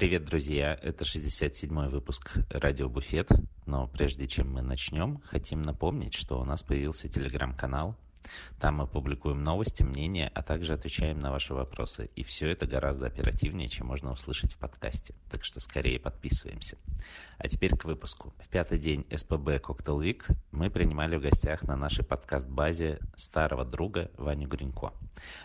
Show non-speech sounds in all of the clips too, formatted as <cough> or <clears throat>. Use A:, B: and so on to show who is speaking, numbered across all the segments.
A: Привет, друзья! Это 67-й выпуск «Радио Буфет». Но прежде чем мы начнем, хотим напомнить, что у нас появился телеграм-канал. Там мы публикуем новости, мнения, а также отвечаем на ваши вопросы. И все это гораздо оперативнее, чем можно услышать в подкасте. Так что скорее подписываемся. А теперь к выпуску. В пятый день СПБ Cocktail Week мы принимали в гостях на нашей подкаст-базе старого друга Ваню Гринько.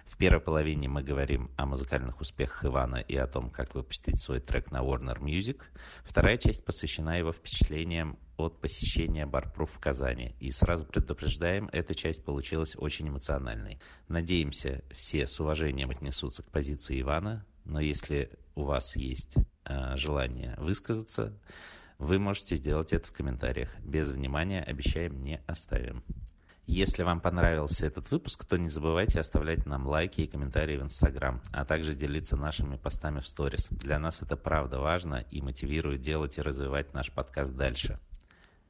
A: В первой половине мы говорим о музыкальных успехах Ивана и о том, как выпустить свой трек на Warner Music. Вторая часть посвящена его впечатлениям от посещения Барпруф в Казани. И сразу предупреждаем, эта часть получилась очень эмоциональной. Надеемся, все с уважением отнесутся к позиции Ивана, но если у вас есть э, желание высказаться, вы можете сделать это в комментариях. Без внимания, обещаем, не оставим. Если вам понравился этот выпуск, то не забывайте оставлять нам лайки и комментарии в Инстаграм, а также делиться нашими постами в сторис. Для нас это правда важно и мотивирует делать и развивать наш подкаст дальше.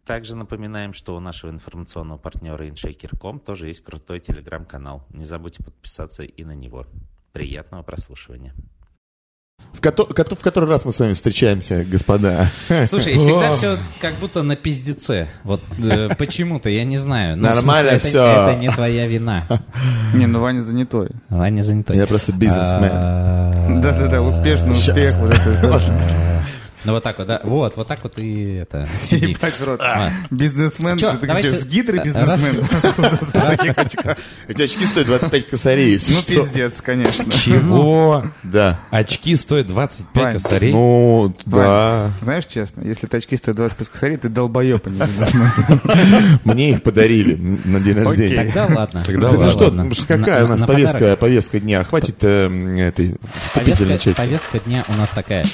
A: Также напоминаем, что у нашего информационного партнера InShaker.com тоже есть крутой телеграм-канал. Не забудьте подписаться и на него. Приятного прослушивания.
B: В, кото- в который раз мы с вами встречаемся, господа?
A: Слушай, всегда все как будто на пиздеце. Вот э, <laughs> почему-то, я не знаю. Ну,
B: Нормально
A: смысле,
B: всё.
A: Это, это не твоя вина. <laughs>
C: Не, ну Ваня занятой.
A: Ваня занятой.
B: Я просто бизнесмен.
A: А,
C: Да-да-да, успешный успех. <laughs>
A: Ну вот так вот, да. Вот, вот так вот и это. <laughs> сиди.
C: Ебать в рот.
A: А.
C: Бизнесмен,
A: Чё,
C: ты
A: давайте-
C: что, с гидрой
A: раз-
C: бизнесмен? <laughs> <laughs>
B: Эти очки стоят 25 косарей, если
C: Ну, пиздец, конечно.
D: Чего?
B: Да.
D: Очки стоят 25
C: Вань,
D: косарей?
B: Ну, да.
C: Знаешь, честно, если очки стоят 25 косарей, ты долбоеб, а не бизнесмен.
B: Мне их подарили на день рождения.
A: Тогда ладно.
D: Тогда
B: Да ну
D: ладно.
B: что, ну что, какая у нас
A: на
B: повестка, дня? Хватит э, м, этой вступительной части.
A: повестка дня у нас такая.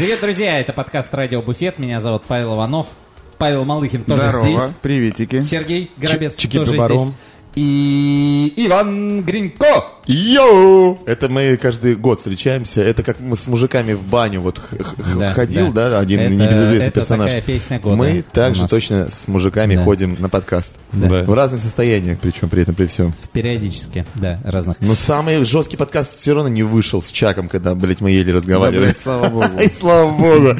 A: Привет, друзья! Это подкаст «Радио Буфет». Меня зовут Павел Иванов. Павел Малыхин тоже
C: Здорово,
A: здесь.
C: приветики.
A: Сергей Горобец
D: Чики
A: тоже здесь. И Иван Гринько.
B: Йоу! Это мы каждый год встречаемся. Это как мы с мужиками в баню вот
A: Да,
B: ходил,
A: да.
B: да, один
A: Это-
B: небезызвестный
A: это
B: персонаж.
A: такая песня года
B: мы также точно с мужиками
A: Да.
B: ходим на подкаст.
D: Да.
B: В разных состояниях, причем при этом при всем.
A: Периодически, да, разных.
B: Но самый жесткий подкаст все равно не вышел с Чаком, когда, блядь, мы еле
C: Да,
B: разговаривали.
C: блядь, слава богу. <laughs>
B: И слава богу.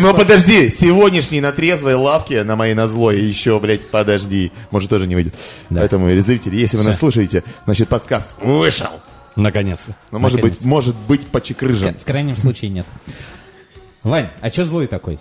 A: Но
B: подожди, сегодняшний на трезвой лавке, на моей назлой, еще, блядь, подожди. Может, тоже не выйдет.
A: Да.
B: Поэтому, зрители, если вы нас слушаете, значит, подкаст вышел.
D: Наконец-то.
B: Но, может быть, может быть, почекрыжен.
A: В крайнем случае нет. Вань, а чё злой такой?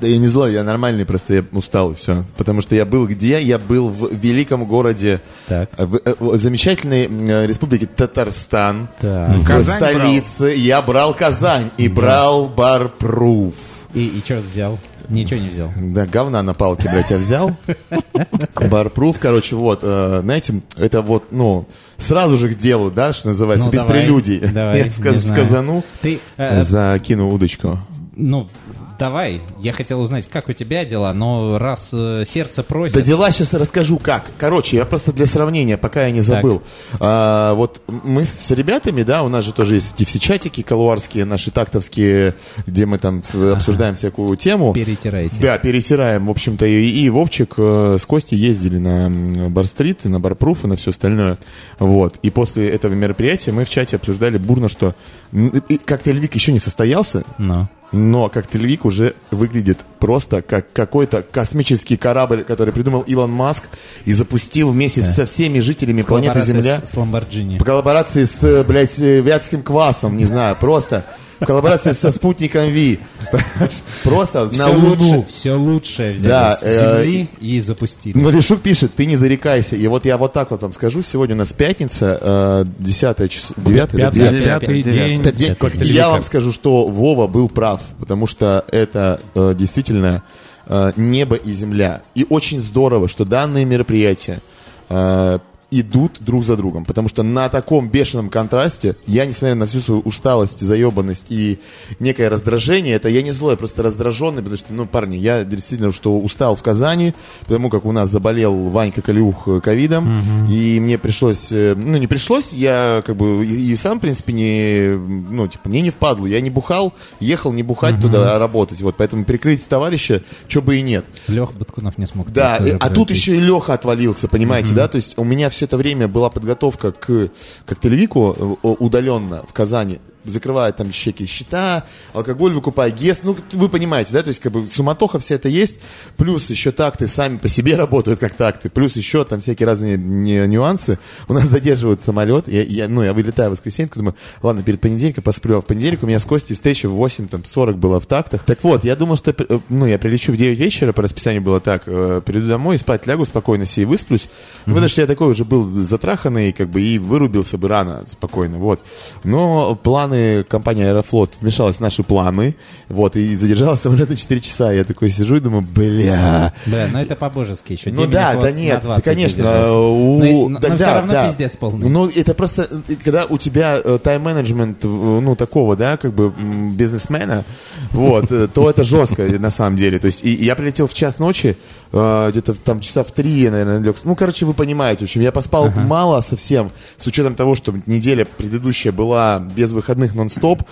B: Да я не злой, я нормальный, просто я устал, и все. Потому что я был где? Я был в великом городе,
A: Так.
B: э, в, э, в замечательной э, республике Татарстан.
A: Так.
B: В
C: Казань
B: столице. Я брал Казань и брал Барпруф.
A: И, и что взял? Ничего не взял.
B: Да, говна на палке, блядь, я взял. Барпруф, короче, вот, э, знаете, это вот, ну, сразу же к делу, да, что называется,
A: Ну,
B: без
A: давай,
B: прелюдий.
A: давай, <laughs>
B: я сказ- сказану,
A: Ты, э,
B: закину удочку.
A: ну, давай. Я хотел узнать, как у тебя дела, но раз э, сердце просит...
B: Да дела сейчас расскажу как. Короче, я просто для сравнения, пока я не забыл. А, вот мы с ребятами, да, у нас же тоже есть эти все чатики колуарские, наши тактовские, где мы там э, обсуждаем всякую тему.
A: Перетираете.
B: Да, перетираем, в общем-то, и, и Вовчик э, с Костей ездили на Bar Street, и на Barproof, и на все остальное. Вот. И после этого мероприятия мы в чате обсуждали бурно, что м, и Cocktail Week еще не состоялся,
A: Ну.
B: Но Cocktail Week уже выглядит просто как какой-то космический корабль, который придумал Илон Маск и запустил вместе со всеми жителями планеты Земля.
A: С, с Ламборджини.
B: по коллаборации с, э, блядь, э, вятским квасом, не знаю, просто в коллаборации со спутником Ви. Просто на
A: Все,
B: Луну.
A: лучше, все лучшее взяли
B: Да,
A: с
B: э,
A: Земли и запустили.
B: Но Лешук пишет, ты не зарекайся. И вот я вот так вот вам скажу. Сегодня у нас пятница, э, 10 число, 9
D: Пятый, Девятый. день.
B: И я вам скажу, что Вова был прав, потому что это э, действительно э, небо и земля. И очень здорово, что данное мероприятие э, идут друг за другом. Потому что на таком бешеном контрасте я, несмотря на всю свою усталость, заебанность и некое раздражение, это я не злой, я просто раздраженный, потому что, ну, парни, я действительно, что устал в Казани, потому как у нас заболел Ванька Калюх э, ковидом, и мне пришлось, э, ну, не пришлось, я как бы и, и сам, в принципе, не, ну, типа, мне не впадло, я не бухал, ехал не бухать туда, а работать, вот, поэтому прикрыть товарища, что бы и нет.
E: Лех Баткунов не смог.
B: Да, а тут еще и Леха отвалился, понимаете, да? То есть у меня все это время была подготовка к коктейльвику э, удаленно в Казани. Закрывают там чеки счета, алкоголь выкупая, ГЕС. Ну, вы понимаете, да? То есть как бы суматоха вся это есть. Плюс еще такты сами по себе <laughs> работают как такты. Плюс еще там всякие разные нюансы. У нас задерживают самолет. Я, я, ну, я вылетаю в воскресенье, думаю, ладно, перед понедельником посплю. А в понедельник у меня с Костей встреча в 8, там, 40 было в тактах. Так вот, я думал, что, э, ну, я прилечу в 9 вечера, по расписанию было так, э, приду домой, спать лягу спокойно себе и высплюсь. Ну, потому что я такой уже был затраханный, как бы, и вырубился бы рано, спокойно, вот. Но планы компании Аэрофлот вмешалась в наши планы, вот, и задержала самолет на 4 часа. Я такой сижу и думаю, бля,
E: ну это по-божески еще.
B: ну да, да нет,
E: 20
B: да, конечно. у-
E: Но- но
B: да,
E: всё
B: да,
E: равно
B: да.
E: пиздец полный.
B: Ну, это просто, э, когда у тебя э, тайм-менеджмент, э, ну, такого, да, как бы бизнесмена, вот, то это жестко, на самом деле. То есть, и, я прилетел в час ночи, где-то там часа в три, наверное, лег. Ну, короче, вы понимаете, в общем, я поспал мало совсем, с учетом того, что неделя предыдущая была без выходных нон-стоп.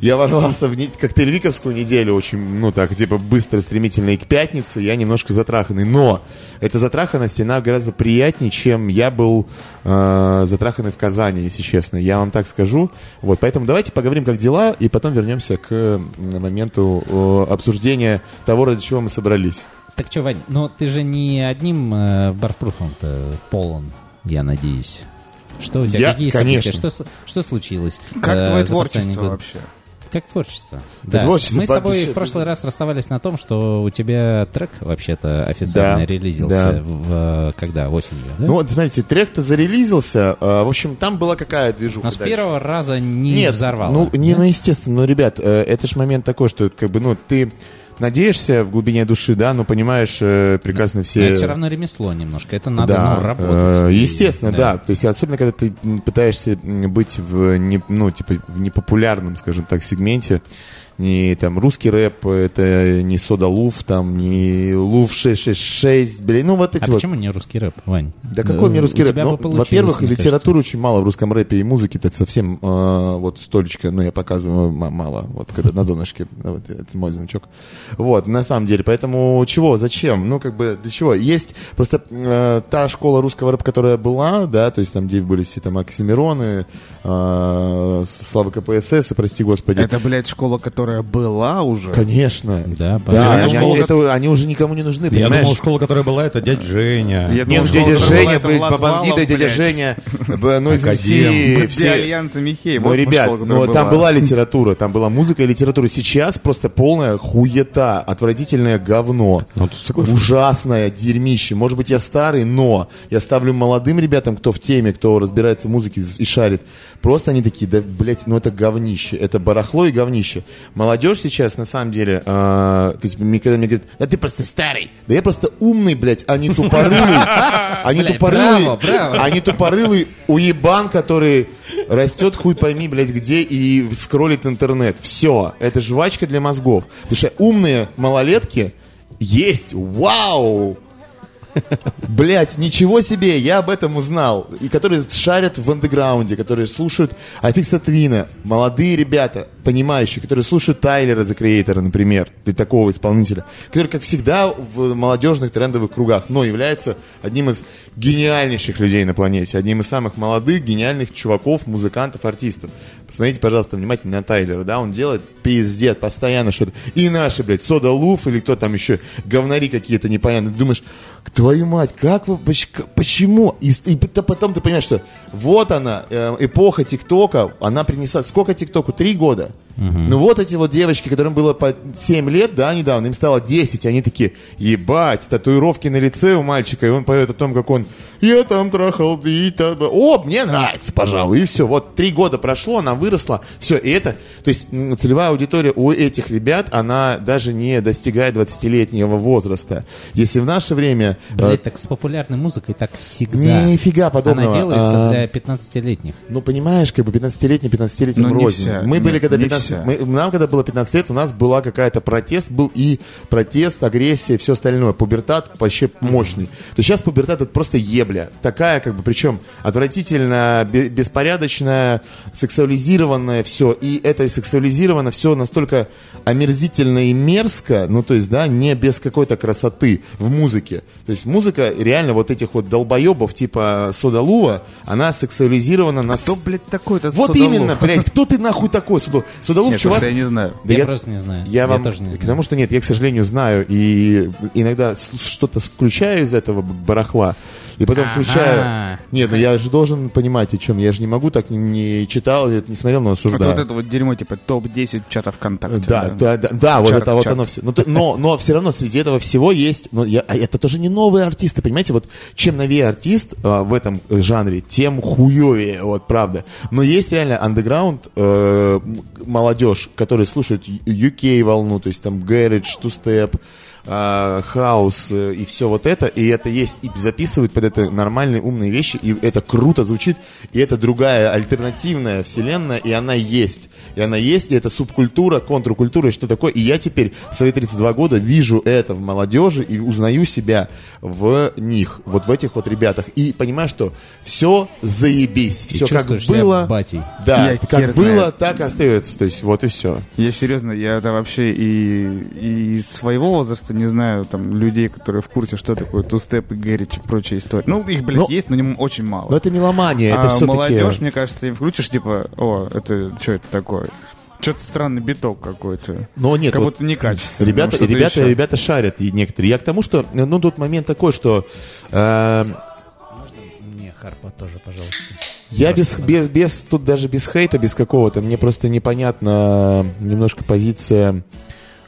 B: Я ворвался в не- коктейльвиковскую неделю очень, ну, так, типа, быстро, стремительно, и к пятнице я немножко затраханный. Но эта затраханность, она гораздо приятнее, чем я был э, затраханный в Казани, если честно. Я вам так скажу. Вот, поэтому давайте поговорим, как дела, и потом вернемся к моменту э, обсуждения того, ради чего мы собрались.
E: Так что, Вань, ну ты же не одним э, барпруфом-то полон, я надеюсь. Что у тебя,
B: Я-
E: какие
B: конечно.
E: события? Что, что случилось?
C: Как
E: э,
C: твое творчество
E: год?
C: вообще?
E: Как творчество.
B: Да, творчество,
E: Мы с тобой в прошлый раз расставались на том, что у тебя трек вообще-то официально
B: Да,
E: релизился
B: да.
E: в, э, когда? Осенью, да?
B: Ну вот, смотрите, трек-то зарелизился. э, в общем, там была какая движуха
E: Но с
B: дальше?
E: первого раза не
B: Нет,
E: взорвало.
B: ну, не,
E: да?
B: ну, естественно, ну, ребят, э, это же момент такой, что, как бы, ну, ты надеешься в глубине души, да, но понимаешь э, прекрасно
E: Но
B: все...
E: это все равно ремесло немножко. Это надо
B: да,
E: ну,
B: э,
E: работать.
B: естественно, да. То есть, особенно, когда ты пытаешься быть в, не, ну, типа, в непопулярном, скажем так, сегменте, не там русский рэп, это не Сода Луф, там, не Луф 666, блин, ну вот эти
E: А
B: вот.
E: почему не русский рэп, Вань?
B: Да какой мне русский рэп? Ну, во-первых, литературы очень мало в русском рэпе и музыки это совсем э, вот столечко, ну я показываю мало, вот когда на донышке, ну, <laughs> вот, это мой значок. Вот, на самом деле, поэтому чего, зачем? Ну как бы для чего? Есть просто э, та школа русского рэпа, которая была, да, то есть там где были все там Оксимироны, э, Слава КПСС, и прости господи.
C: Это, блядь, школа, которая была уже.
B: Конечно.
E: Да,
B: да, они,
D: Я думал,
B: это- они уже никому не нужны,
D: Я
B: понимаешь?
D: думал, школа, которая была, это дядя Женя.
C: Я думал, школа,
B: дядя
C: которая была,
B: Женя,
C: это Валов,
B: дядя. Женя, ну, из
C: Для
B: все...
C: Альянса Михей.
B: Ну, ребят,
C: школа, которая
B: ну, там была литература, там была музыка и литература. Сейчас просто полная хуета, отвратительное говно.
D: Ну.
B: Ужасное дерьмище. Может быть, я старый, но я ставлю молодым ребятам, кто в теме, кто разбирается в музыке и шарит. Просто они такие, да, блядь, ну это говнище. Это барахло и говнище. Молодежь сейчас, на самом деле, а, то есть, мне, когда мне говорят, да ты просто старый. Да я просто умный, блядь, а не тупорылый. А не
E: Блядь,
B: тупорылый.
E: браво.
B: А не тупорылый уебан, который растет хуй пойми, блядь, где и скроллит интернет. Все, это жвачка для мозгов. Потому что умные малолетки есть. Вау! Блять, ничего себе, я об этом узнал. И которые шарят в андеграунде, которые слушают Афикса Твина, молодые ребята, понимающие, которые слушают Тайлера за Креатора, например, для такого исполнителя, который, как всегда, в молодежных трендовых кругах, но является одним из гениальнейших людей на планете, одним из самых молодых, гениальных чуваков, музыкантов, артистов. Посмотрите, пожалуйста, внимательно на Тайлера, да, он делает пиздец, постоянно что-то. И наши, блядь, Сода Луф или кто там еще, говнари какие-то непонятные. Ты думаешь, твою мать, как вы, почему? И, и п- потом ты понимаешь, что вот она, э, эпоха ТикТока, она принесла, сколько ТикТоку? Три года? Ну вот эти вот девочки, которым было по 7 лет, да, недавно, им стало 10, они такие, ебать, татуировки на лице у мальчика, и он поет о том, как он, я там трахал, и та- о, мне нравится, пожалуй, и все. Вот три года прошло, она выросла, все, и это, то есть целевая аудитория у этих ребят, она даже не достигает 20-летнего возраста. Если в наше время... э,
E: Блять, так с популярной музыкой так всегда.
B: Нифига подобного.
E: Она делается
B: А,
E: для 15-летних.
B: Ну, понимаешь, как бы 15-летний, 15-летним
C: Ну,
B: рознь. Мы были, когда
C: не
B: 15... мы- нам, когда было 15 лет, у нас была какая-то протест, был и протест, агрессия, все остальное. Пубертат вообще мощный. То сейчас пубертат это просто ебля. Такая, как бы, причем отвратительно, бе- беспорядочная, сексуализированная все. И это сексуализировано все настолько омерзительно и мерзко, ну, то есть, да, не без какой-то красоты в музыке. То есть музыка реально вот этих вот долбоебов типа Содолува, она сексуализирована на...
C: Кто, блядь, такой-то
B: Вот
C: Судолов?
B: именно, блядь, кто ты нахуй такой, Судолов? Судолов,
C: Нет,
B: чувак...
C: я не знаю.
B: Да
E: я, просто не знаю.
B: Я вам,
E: тоже не знаю.
B: потому что нет, я, к сожалению, знаю, и иногда что-то включаю из этого барахла, и потом
E: Ага.
B: включаю... Нет, ну я же должен понимать, о чем. Я же не могу так не, читал, не смотрел, но
C: Вот,
B: осуждаю.
C: вот это вот дерьмо, типа топ-10 чатов ВКонтакте.
B: Да, да, да, да, вот
C: Чарт,
B: это вот оно все. Но, то- но, но все равно среди этого всего есть, но я, а это тоже не новые артисты, понимаете, вот чем новее артист а, в этом жанре, тем хуевее, вот правда. Но есть реально андеграунд э, молодежь, которые слушают UK волну, то есть там Garage, Two-Step, а, хаус э, и все вот это, и это есть, и записывают под это нормальные умные вещи, и это круто звучит, и это другая альтернативная вселенная, и она есть. И она есть, и это субкультура, контркультура, и что такое. И я теперь в свои 32 года вижу это в молодежи и узнаю себя в них, вот в этих вот ребятах. И понимаю, что все заебись, все как было.
E: батей.
B: Да,
C: Я
B: как было,
C: знает.
B: так и остается. То есть вот и все.
C: Я серьезно, я это вообще и, и из своего возраста не знаю там людей, которые в курсе, что такое тустеп и гэрич и прочая история. Ну, их, блядь,
B: Ну,
C: есть, но не очень мало.
B: Но это меломания, это
C: а
B: все
C: молодежь, мне кажется, ты им включишь, типа, о, это что это такое? Что-то странный биток какой-то.
B: Но нет,
C: как
B: вот
C: будто некачественный.
B: Ребята,
C: ну,
B: ребята,
C: еще.
B: ребята шарят и некоторые. Я к тому, что, ну, тут момент такой, что э,
E: Мне Харпа тоже, пожалуйста.
B: я без, без, без, тут даже без хейта, без какого-то, мне просто непонятна немножко позиция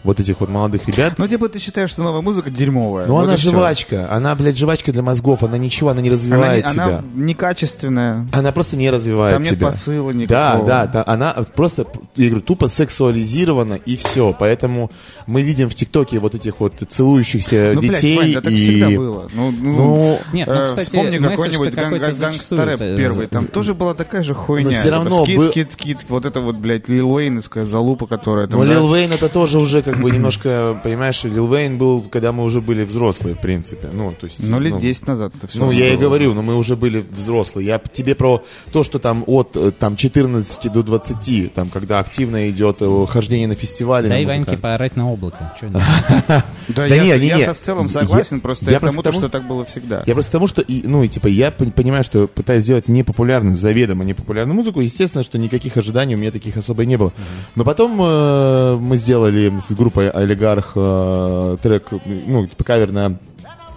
B: вот этих вот молодых ребят.
C: Ну, типа, ты считаешь, что новая музыка дерьмовая.
B: Ну,
C: Вот
B: она жвачка, она, блядь, жвачка для мозгов, она ничего, она не
C: Она,
B: развивает
C: не-
B: себя.
C: она некачественная.
B: Она просто не развивает
C: Там нет посыла
B: Да,
C: никакого.
B: да, да, она просто, я говорю, тупо сексуализирована и все. Поэтому мы видим в ТикТоке вот этих вот целующихся
C: Ну, блядь,
B: детей
C: Вань, да так
B: и...
C: всегда было. Ну, ну,
B: Ну,
E: Нет, ну,
C: э,
E: кстати,
C: вспомни какой-нибудь ган-
E: какой-то
C: ган-
E: зачастую
C: гангстер
E: за-
C: первый. Там тоже была такая же хуйня.
B: Но всё равно
C: Скидс,
B: был-
C: скидс, скидс. Вот это вот, блядь, Лил Уэйновская залупа, которая там... Да,
B: Лил Вейн это тоже уже как бы немножко, понимаешь, Лил Вейн был, когда мы уже были взрослые, в принципе. Ну, то есть...
C: Ну, лет
B: ну,
C: 10 назад это все.
B: Ну, я и говорю, но мы уже были взрослые. Я тебе про то, что там от э, там, 14 до 20, там, когда активно идет э, хождение на фестивале.
E: Дай
B: на
E: Ваньке поорать на облако. <laughs>
C: Да,
B: Да
C: я,
B: не, не,
C: я
B: не.
C: со- в целом согласен, просто
B: я
C: я, к
B: просто
C: тому,
B: тому-
C: что так было всегда.
B: Я просто к тому, что, и, ну, и типа, я пон- понимаю, что пытаюсь сделать непопулярную, заведомо непопулярную музыку. Естественно, что никаких ожиданий у меня таких особо не было. Но потом э, мы сделали с группой Олигарх э, трек, ну, типа, кавер на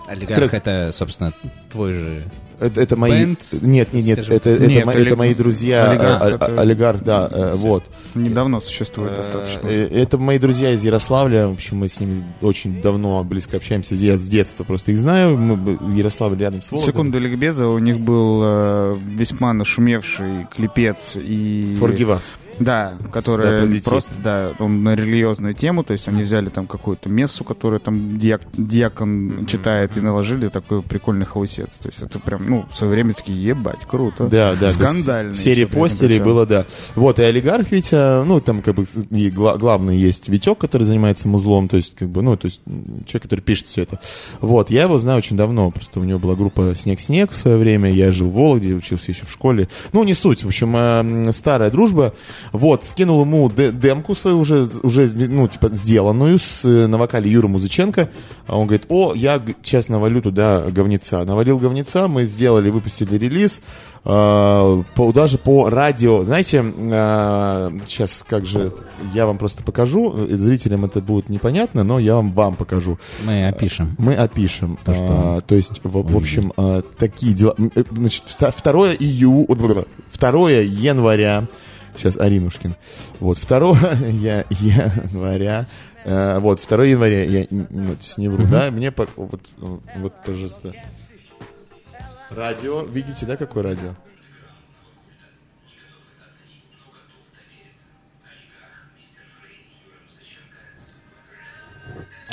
E: Олигарх это, собственно, твой же...
B: Это, это мои...
E: Бэнд,
B: нет, нет, нет,
E: скажем.
B: это, это,
C: Нет,
B: мо-
C: олиг-
B: это мои друзья.
C: олигарх
B: а- а-
C: это-
B: Олигарх, да, э, вот.
C: Недавно существует достаточно.
B: Э, Это мои друзья из Ярославля. В общем, мы с ними очень давно близко общаемся. Я с детства просто их знаю. Мы, Ярославль рядом с Вологдой.
C: Секунду ликбеза, у них был э, весьма нашумевший клипец и...
B: Форгивас.
C: Да,
B: Да,
C: который
B: про детей.
C: просто, да, он на религиозную тему, то есть они взяли там какую-то мессу, которую там диак- диакон читает, и наложили такой прикольный хаусец. То есть это прям, ну, в свое время такие, ебать, круто.
B: Да, да.
C: Скандально.
B: В серии
C: еще при этом
B: постерей
C: причем.
B: было, да. Вот, и олигарх Витя, ну, там, как бы, и гла- главный есть Витек, который занимается музлом, то есть, как бы, ну, то есть, человек, который пишет все это. Вот, я его знаю очень давно, просто у него была группа «Снег-снег» в свое время, я жил в Вологде, учился еще в школе. Ну, не суть, в общем, э, старая дружба. Вот, скинул ему де- демку свою уже, уже, ну, типа, сделанную с, э, на вокале Юра Музыченко. А он говорит, о, я сейчас навалю туда говнеца. Навалил говнеца, мы сделали, выпустили релиз. э, по, даже по радио, знаете, сейчас как же, я вам просто покажу, э, зрителям это будет непонятно, но я вам вам покажу.
E: Мы опишем.
B: Мы опишем.
E: То, что
B: А, то есть, в, в общем, а, такие дела. Э, Значит, вта- 2 ию... 2 января Сейчас Аринушкин. Вот, 2 <laughs> я, января, э, вот, 2 января, я ну, то есть не вру, да, мне, по- вот, вот, пожалуйста, радио, видите, да, какое радио?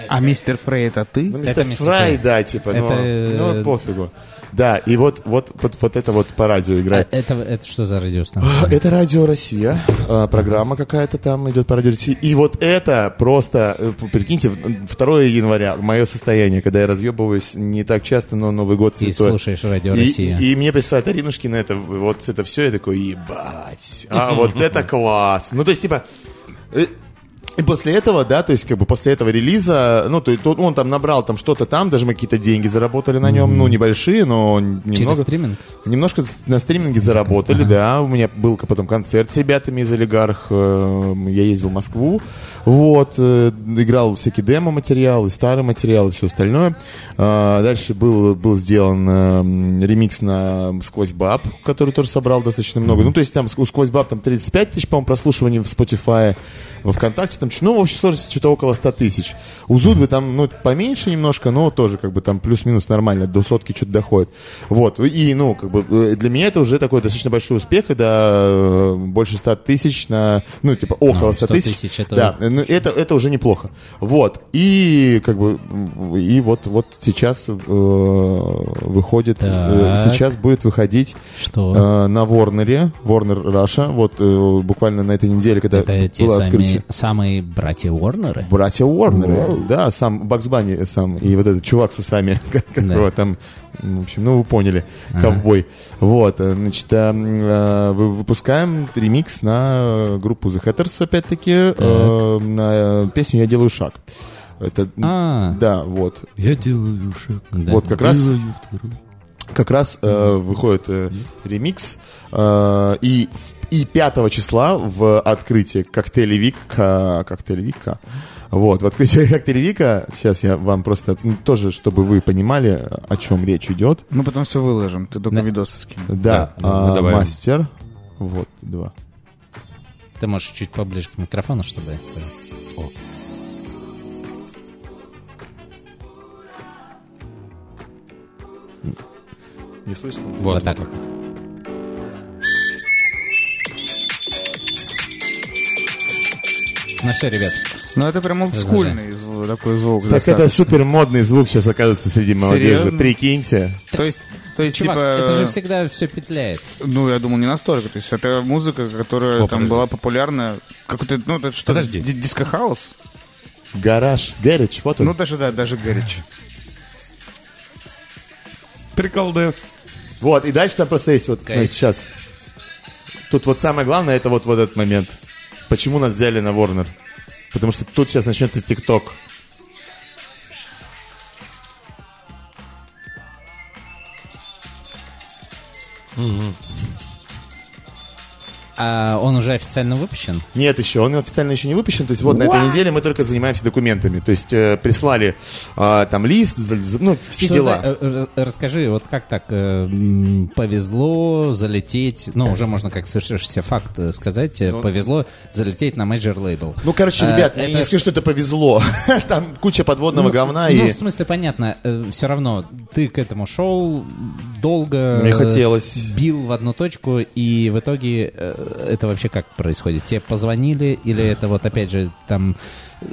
C: А мистер Фрей это ты?
B: Ну, мистер
E: мистер
B: Фрай,
E: Фрай.
B: да, типа, ну,
E: Это, э,
B: ну, пофигу. Да, и вот, вот, вот, вот это вот по радио
E: А
B: играет.
E: это, это что за радиостанция?
B: Это Радио Россия, а, программа какая-то там идет по Радио России. И вот это просто, э, прикиньте, 2 января, мое состояние, когда я разъебываюсь не так часто, но Новый год
E: И
B: святой.
E: слушаешь Радио
B: И,
E: Россия.
B: и- и мне присылает Аринушкина это, вот это все, я такой, ебать, а вот это класс. Ну, то есть, типа, э, и после этого, да, то есть, как бы после этого релиза, ну, то, то он там набрал там что-то там, даже мы какие-то деньги заработали на нем, ну, небольшие, но немного.
E: Через стриминг?
B: Немножко на стриминге заработали, да. У меня был потом концерт с ребятами из Олигарх. э, Я ездил в Москву. Вот. э, Играл всякие демо-материалы, старый материал и все остальное. А, Дальше был, был сделан э, ремикс на «Сквозь баб», который тоже собрал достаточно много. Ну, то есть там ск- «Сквозь баб» там 35 тысяч, по-моему, прослушиваний в Spotify, во ВКонтакте там, ну, в общей сложности что-то около 100 тысяч. У Зудвы там, ну, поменьше немножко, но тоже, как бы, там плюс-минус нормально, до сотки что-то доходит. Вот, и, ну, как бы, э, для меня это уже такой достаточно большой успех, когда э, больше 100 тысяч на, ну, типа, около
E: Ну,
B: 100
E: 100
B: тысяч.
E: тысяч это-
B: Да, это, это уже неплохо. Вот, и, как бы, и вот, вот сейчас э, выходит, э,
E: Так.
B: сейчас будет выходить
E: Что?
B: э, на Ворнере, Warner Russia, вот э, буквально на этой неделе, когда
E: это те
B: было
E: сами,
B: открытие.
E: самые братья Уорнеры?
B: Братья Уорнеры, да, сам Бакс Банни сам, и вот этот чувак с усами, как, <laughs> как
E: Да.
B: там, в общем, ну вы поняли, ковбой. Вот, э, значит, вы- выпускаем ремикс на группу The Hatters, опять-таки, э, на песню «Я делаю шаг». Это,
E: А.
B: да, вот.
D: Я делаю шаг.
E: Да.
B: Вот как раз как раз э, выходит э, ремикс, э, и, и 5 числа в открытии коктейлевика, коктейлевика, вот, в открытии <laughs> коктейлевика, сейчас я вам просто, ну, тоже, чтобы вы понимали, о чем речь идет,
C: Мы потом все выложим, ты только
E: Да.
C: видосы скинь.
B: да,
D: Да, добавим.
B: мастер, вот, два.
E: Ты можешь чуть поближе к микрофону, чтобы...
B: Не слышно?
E: Вот,
D: Вот,
E: так
D: вот
E: вот. Ну все, ребят.
C: Ну это прям олдскульный зв- такой звук.
B: Так это
C: достаточно.
B: супер модный звук сейчас оказывается среди молодежи.
C: Серьезно?
B: Прикиньте.
C: То есть, то есть
E: Чувак,
C: типа...
E: это же всегда все петляет.
C: Ну, я думал, не настолько. То есть это музыка, которая
D: О,
C: там
D: подожди.
C: была популярна. Какой-то, ну, это что,
D: Подожди.
C: ди- диско-хаус?
B: Гараж, гараж, вот он.
C: Ну, даже, да, даже горячо.
D: Прикол Дэс.
B: Вот, и дальше там просто есть вот,
E: Кайф.
B: сейчас. Тут вот самое главное, это вот, вот этот момент. Почему нас взяли на Warner? Потому что тут сейчас начнется ТикТок.
E: А он уже официально выпущен?
B: Нет, еще, он официально еще не выпущен. То есть вот на этой неделе мы только занимаемся документами. То есть э, прислали а, там лист, ну, все
E: Что
B: дела.
E: за- э, э, расскажи, вот как так э, повезло залететь, ну, уже можно как совершившийся факт э, сказать, э, повезло залететь на major лейбл.
B: Ну, короче,
E: А,
B: ребят, я
E: это
B: не скажу, что это повезло. <laughs> Там куча подводного говна
E: Ну,
B: и...
E: в смысле, понятно, все равно ты к этому шел долго.
B: Мне
E: э,
B: хотелось.
E: Бил в одну точку, и в итоге э, это вообще как происходит? Тебе позвонили, или это вот опять же там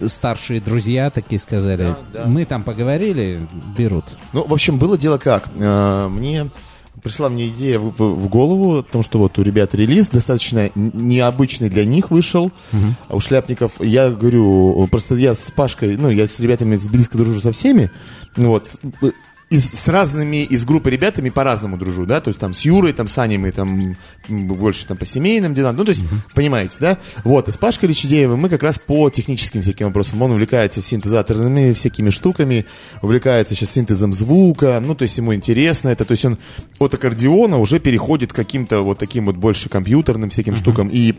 E: старшие друзья такие сказали, мы там поговорили, берут.
B: Ну, в общем, было дело как. Э, Мне пришла мне идея в, в- в голову о том, что вот у ребят релиз достаточно необычный для них вышел, а у шляпников, я говорю, просто я с Пашкой, ну, я с ребятами с- близко дружу со всеми, вот, э, и с- разными из группы ребятами по-разному дружу, да, то есть там с Юрой, там с Аней мы там больше там по семейным делам, ну, то есть, понимаете, да, вот, и с Пашкой Речидеевым мы как раз по техническим всяким вопросам, он увлекается синтезаторными всякими штуками, увлекается сейчас синтезом звука, ну, то есть ему интересно это, то есть он от аккордеона уже переходит к каким-то вот таким вот больше компьютерным всяким штукам. И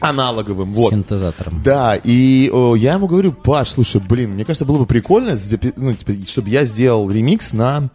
B: аналоговым, вот.
E: Синтезатором.
B: Да, и о, я ему говорю, Паш, слушай, блин, мне кажется, было бы прикольно, ну, типа, чтобы я сделал ремикс на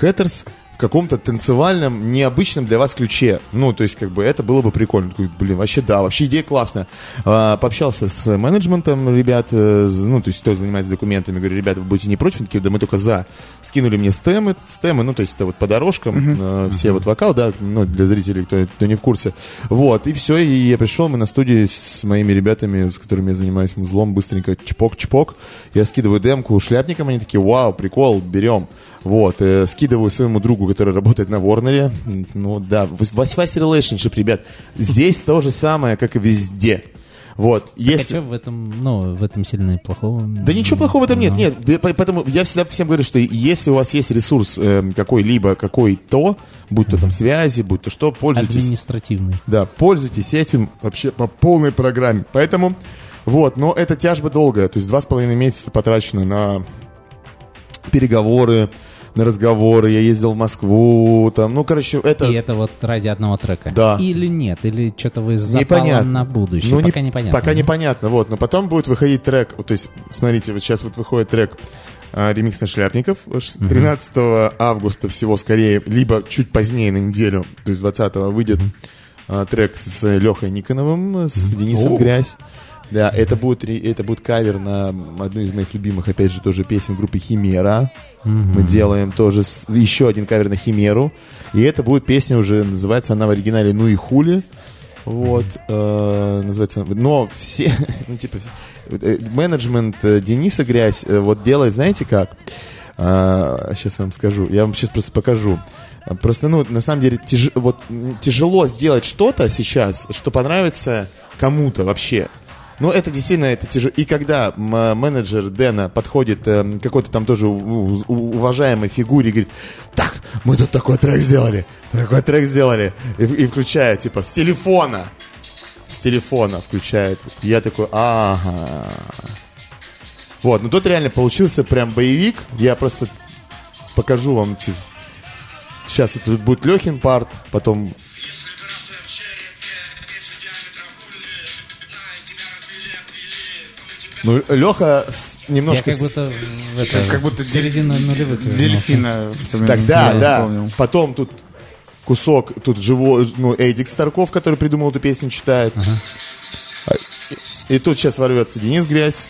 B: Hatters в каком-то танцевальном, необычном для вас ключе. Ну, то есть, как бы, это было бы прикольно. Такой, блин, вообще, да, вообще идея классная. А, пообщался с менеджментом ребят, э, ну, то есть, кто занимается документами, говорю, ребята, вы будете не против? Они такие, да мы только за. Скинули мне стемы, стемы, ну, то есть, это вот по дорожкам, э, все вот вокал, да, ну, для зрителей, кто, кто не в курсе. Вот, и все, и я пришел, мы на студии с моими ребятами, с которыми я занимаюсь музлом, быстренько чпок-чпок, я скидываю демку шляпникам, они такие, вау, прикол, берем. Вот, э, скидываю своему другу, который работает на Ворнере. Ну да, Вась-Вась Relationship, ребят. Здесь то же самое, как и везде. Вот,
E: Так
B: если...
E: а что в этом, ну, в этом сильно плохого?
B: Да ничего плохого в этом нет, нет. Бе- по- Поэтому я всегда всем говорю, что если у вас есть ресурс э, какой-либо, какой-то, будь то там связи, будь то что, пользуйтесь.
E: Административный.
B: Да, пользуйтесь этим вообще по полной программе. Поэтому, вот, но эта тяжба долгая. То есть два с половиной месяца потрачено на переговоры, на разговоры. Я ездил в Москву, там, ну, короче, это...
E: И это вот ради одного трека?
B: Да.
E: Или нет? Или что-то вы запало на будущее?
B: Ну, не-
E: пока непонятно.
B: Пока непонятно, вот. Но потом будет выходить трек. То есть, смотрите, вот сейчас вот выходит трек а, ремикс на шляпников. Ш- 13 августа всего скорее, либо чуть позднее на неделю, то есть 20 выйдет а, трек с Лехой Никоновым, с Денисом Грязь. Да, это будет, это будет кавер на одну из моих любимых, опять же, тоже песен группы Химера. Мы делаем тоже с- еще один кавер на Химеру. И это будет песня уже, называется она в оригинале «Ну и хули». Вот, э, называется, но все, <laughs> ну, типа, э, менеджмент э, Дениса Грязь э, вот делает, знаете как? сейчас я вам скажу, я вам сейчас просто покажу. А, Просто, ну, на самом деле, тяж- вот, тяжело сделать что-то сейчас, что понравится кому-то вообще. Ну, это действительно, это тяжело. И когда менеджер Дэна подходит э, какой-то там тоже уважаемой фигуре и говорит, так, мы тут такой трек сделали, такой трек сделали, и, и включает, типа, с телефона, с телефона включает. Я такой, ага. Вот, ну тут реально получился прям боевик. Я просто покажу вам. Сейчас это будет Лехин парт, потом... Ну, Леха немножко...
E: Я как будто, это,
C: Как будто
E: в середину нулевых.
C: Дельфина.
B: Так, да, да.
C: вспомнил.
B: Потом тут кусок, тут живой, ну, Эдик Старков, который придумал эту песню, читает. А, И, и тут сейчас ворвется Денис Грязь.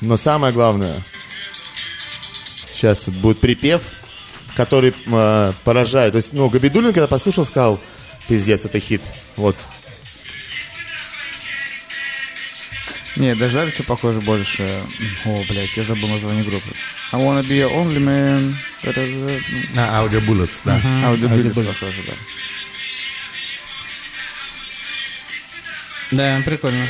B: Но самое главное, сейчас тут будет припев, который э, поражает. То есть, ну, Габидулин, когда послушал, сказал, пиздец, это хит. Вот.
C: Не, даже знаешь, что похоже больше? О, блядь, я забыл название группы. I wanna be your only man. Это же...
D: На Audio Bullets, да.
C: Аудио похоже, да.
E: Да, прикольно.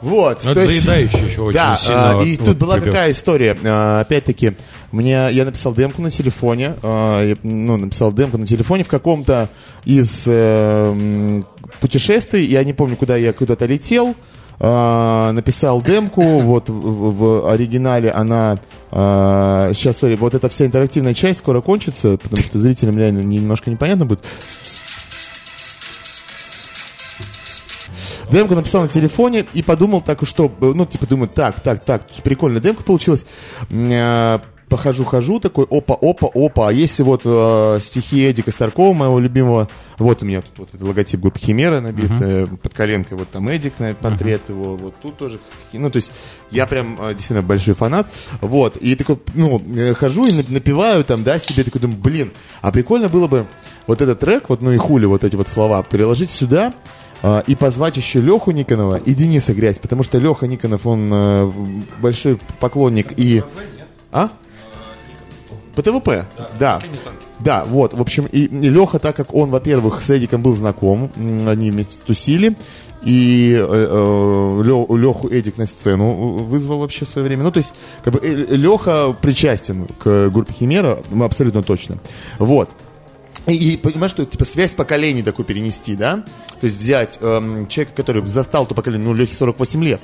B: Вот.
D: Но
B: то
D: это
B: есть-
D: заедающий еще очень
B: Да,
D: сильно.
B: а,
D: вот-
B: и
D: вот
B: тут была
D: припев.
B: какая история. А, опять-таки, мне, я написал демку на телефоне, а, я, ну, написал демку на телефоне в каком-то из э, путешествий, я не помню, куда я куда-то летел, а, написал демку, вот в, в оригинале она, сейчас, сори, вот эта вся интерактивная часть скоро кончится, потому что зрителям реально немножко непонятно будет. Демку написал на телефоне и подумал так, что, ну, типа, думаю, так, так, так, прикольная демка получилась. М, э, Похожу, хожу, такой, опа, опа, опа. А если вот э, стихи Эдика Старкова, моего любимого, вот у меня тут вот этот логотип группы Химера набит, э, под коленкой вот там Эдик, на портрет его, вот тут тоже. Ну, то есть я прям э, действительно большой фанат. Вот, и такой, ну, э, хожу и нап- напеваю там, да, себе такой, думаю, блин, а прикольно было бы вот этот трек, вот, ну и хули, вот эти вот слова, переложить сюда, а, и позвать еще Леху Никонова и Дениса Грязь, потому что Леха Никонов, он э, большой поклонник и... А? ПТВП, да. Да, вот, в общем, и, Леха, так как он, во-первых, с Эдиком был знаком, они вместе тусили, и Леху Эдик на сцену вызвал вообще в свое время. Ну, то есть, как бы, Леха причастен к группе Химера, ну, абсолютно точно. Вот. И, и понимаешь, что типа связь поколений такой перенести, да? То есть взять эм, человека, который застал то поколение, ну, Лехе 48 лет,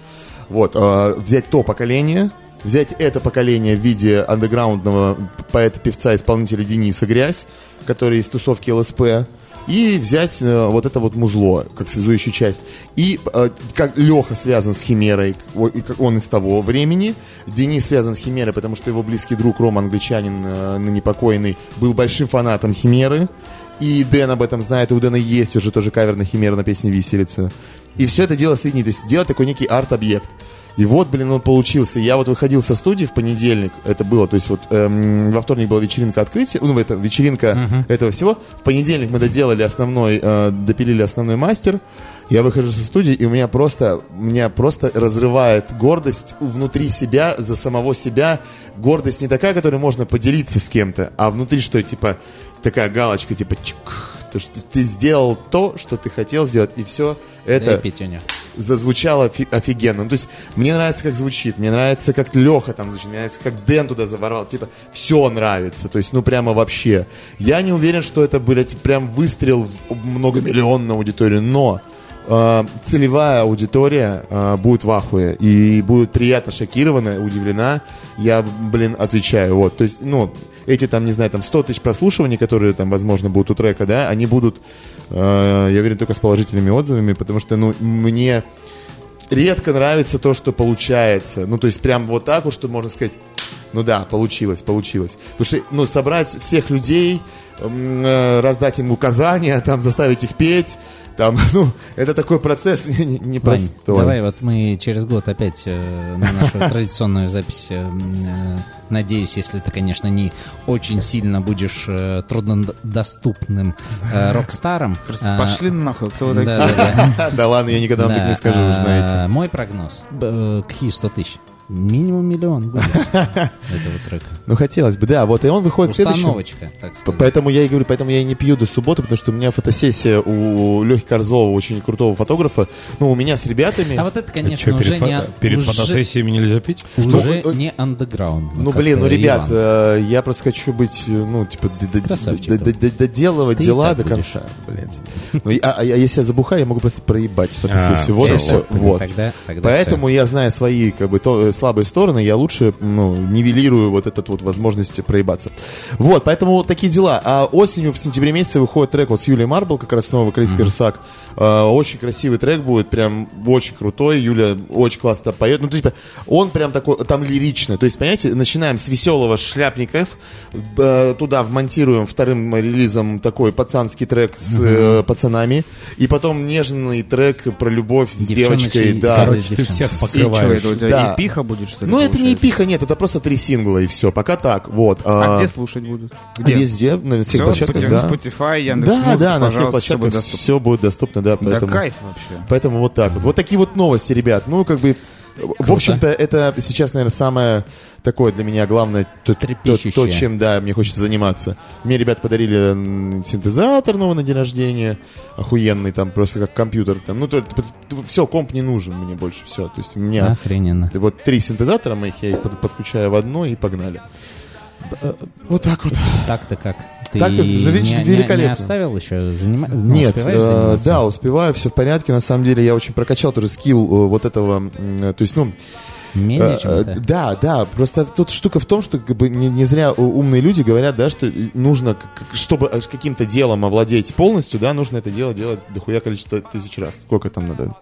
B: вот, э, взять то поколение, взять это поколение в виде андеграундного поэта, певца, исполнителя Дениса Грязь, который из тусовки ЛСП, и взять э, вот это вот музло, как связующую часть. И э, как Леха связан с Химерой, и как он из того времени. Денис связан с Химерой, потому что его близкий друг Рома, англичанин, э, ныне покойный, был большим фанатом Химеры. И Дэн об этом знает, и у Дэна есть уже тоже кавер на Химеру на песне «Виселица». И все это дело соединить, то есть делать такой некий арт-объект. И вот, блин, он получился. Я вот выходил со студии в понедельник, это было, то есть вот эм, во вторник была вечеринка открытия, ну, это вечеринка этого всего. В понедельник мы доделали основной, э, допилили основной мастер. Я выхожу со студии, и у меня просто, меня просто разрывает гордость внутри себя, за самого себя. Гордость не такая, которой можно поделиться с кем-то, а внутри что, типа, такая галочка, типа, чик, то, что ты сделал то, что ты хотел сделать, и все это
E: пятюню.
B: Зазвучало офи- офигенно. Ну, то есть мне нравится, как звучит, мне нравится, как Леха там звучит, мне нравится, как Дэн туда заворвал. Типа, все нравится. То есть, ну, прямо вообще. Я не уверен, что это, блядь, прям выстрел в многомиллионную аудиторию, но э, целевая аудитория э, будет в ахуе и будет приятно шокирована, удивлена. Я, блин, отвечаю. Вот, то есть, ну, эти там, не знаю, там 100 тысяч прослушиваний, которые там, возможно, будут у трека, да, они будут, я уверен, только с положительными отзывами, потому что, ну, мне редко нравится то, что получается. Ну, то есть прям вот так вот, что можно сказать, ну да, получилось, получилось. Потому что, ну, собрать всех людей, э, раздать им указания, <laughs> там, заставить их петь, там, <laughs> ну, это такой процесс <laughs> не- не-
E: Вань,
B: непростой.
E: давай вот мы через год опять э, на нашу <laughs> традиционную запись, э, э, надеюсь, если ты, конечно, не очень сильно будешь э, труднодоступным э, рок-старом.
C: Просто
E: А,
C: пошли нахуй, кто вы
E: да,
C: такие?
E: да, да.
B: Да ладно, я никогда вам так не скажу, вы
E: а,
B: знаете.
E: Мой прогноз. Э, Какие 100 тысяч? Минимум миллион будет <laughs> этого трека.
B: Ну, хотелось бы, да, вот, и он выходит в следующем.
E: Установочка, так сказать.
B: Поэтому я и говорю, поэтому я и не пью до субботы, потому что у меня фотосессия у Лехи Корзова, очень крутого фотографа. Ну, у меня с ребятами.
E: А вот это,
D: Это
E: конечно, уже
D: перед,
E: не...
D: перед
E: уже-
D: фотосессиями нельзя пить?
E: Уже
B: Ну,
E: не андеграунд.
B: Ну,
E: как,
B: блин, ну,
E: э,
B: ребят,
E: Иван.
B: э, я просто хочу быть, э, ну, типа, доделывать дела до конца, блядь. Ну, и- а, а если я забухаю, я могу просто проебать фотосессию.
D: А,
B: вот и все.
E: вот,
B: Поэтому я, зная свои как бы слабые стороны, я лучше ну, нивелирую вот этот вот возможность проебаться. Вот, поэтому такие дела. А осенью в сентябре месяце выходит трек вот с Юлией Марбл, как раз снова вокалист Рсак. Э, очень красивый трек будет, прям очень крутой. Юля очень классно поет. Ну, то есть, он прям такой, там лирично. То есть, понимаете, начинаем с веселого шляпников, э, туда вмонтируем вторым релизом такой пацанский трек с э, пацанами, и потом нежный трек про любовь с
E: Девчоночки
B: девочкой.
E: и
B: Да.
E: короче,
D: ты всех
C: И
D: покрываешь.
C: это у тебя
B: Да.
C: эпиха будет, что ли?
B: Ну, это не
C: получается?
B: эпиха, нет, это просто три сингла и все. Пока так, вот.
C: А где слушать будут?
B: Везде, на всех
C: Все,
B: площадках, да.
C: Spotify,
B: Да,
C: Яндекс.Музыка,
B: да, на всех площадках
C: доступно.
B: все будет доступно, да,
C: Да
B: поэтому,
C: кайф вообще.
B: поэтому вот так вот. Вот такие вот новости, ребят. Ну, как бы, в общем-то, это сейчас, наверное, самое такое для меня главное, то, то, то, чем, да, мне хочется заниматься. Мне ребята подарили синтезатор новый на день рождения, охуенный, там, просто как компьютер. Там, ну, то, все, комп не нужен мне больше, все. То есть у меня
E: Охрененно.
B: вот три синтезатора моих, я их под- подключаю в одно и погнали. Вот так вот.
E: Так-то как? Ты
B: Так-то заве-
E: не,
B: великолепно.
E: не оставил еще заниматься?
B: Нет, э, да, успеваю, все в порядке. На самом деле я очень прокачал тоже скилл э, вот этого, э, то есть, ну,
E: Менее,
B: э,
E: чем
B: да, да, просто тут штука в том, что как бы не, не зря умные люди говорят, да, что нужно, чтобы каким-то делом овладеть полностью, да, нужно это дело делать дохуя количество тысяч раз. Сколько там надо?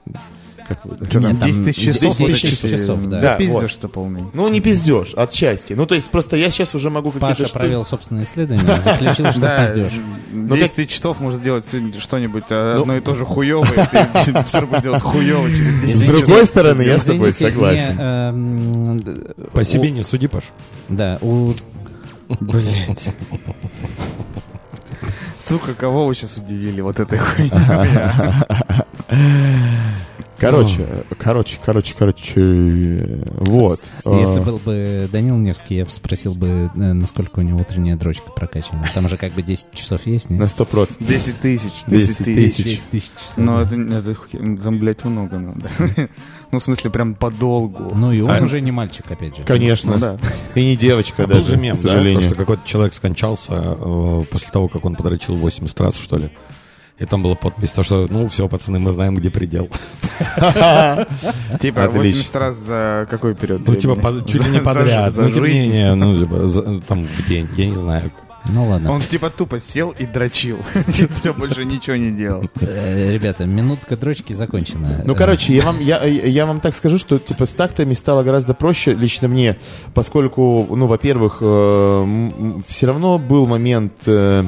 B: Как вы-
E: Нет, там
C: 10 тысяч часов?
B: 10
C: вот
B: тысяч
C: эти,
E: часов, да.
B: Да,
C: Пиздешь что полный.
B: Ну, не пиздешь, от счастья. Ну, то есть, просто я сейчас уже могу какие-то...
E: Паша
B: штуки-
E: провел собственное исследование, заключил, что пиздешь.
C: 10 тысяч часов может делать сегодня что-нибудь а
B: Ну.
C: одно и то же хуевое, ты <laughs> все равно делать хуево через 10
B: С
C: часов.
B: другой стороны, я с тобой согласен.
E: эм,
D: По себе не суди, Паш.
E: Да, у
C: Блять. Сука, кого вы сейчас удивили вот этой хуйней? <laughs> <laughs>
B: Короче, короче, короче, короче, вот.
E: Если
B: А,
E: был бы Данил Невский, я бы спросил бы, э, насколько у него утренняя дрочка прокачана. Там же как бы 10 часов есть,
B: На
E: нет?
B: сто процентов.
C: 10 тысяч,
B: 10
C: 10 тысяч.
B: тысяч.
E: 10 тысяч часов.
C: Ну, это, это там, блядь, много надо. <laughs> Ну, в смысле, прям подолгу.
E: Ну и он
D: А-
E: уже не мальчик, опять же.
B: Конечно.
C: Ну, да.
B: И не девочка
D: Был
B: даже,
D: же мем,
B: к
D: да, то,
B: сожалению.
D: что какой-то человек скончался э, после того, как он подрочил 80 раз, что ли. И там была подпись, то, что, ну, все, пацаны, мы знаем, где предел.
C: Типа,
B: Отлично.
C: 80 раз за какой период?
D: Ну, типа, чуть ли не подряд. Ну, тем не менее, ну, типа, там, в день, я не знаю.
E: Ну ладно.
C: Он типа тупо сел и дрочил. <laughs> Все, больше ничего не делал.
E: Э, Ребята, минутка дрочки закончена.
B: Ну,
E: Э,
B: короче, я вам, я, я вам так скажу, что типа с тактами стало гораздо проще лично мне, поскольку, ну, во-первых, все равно был момент, э,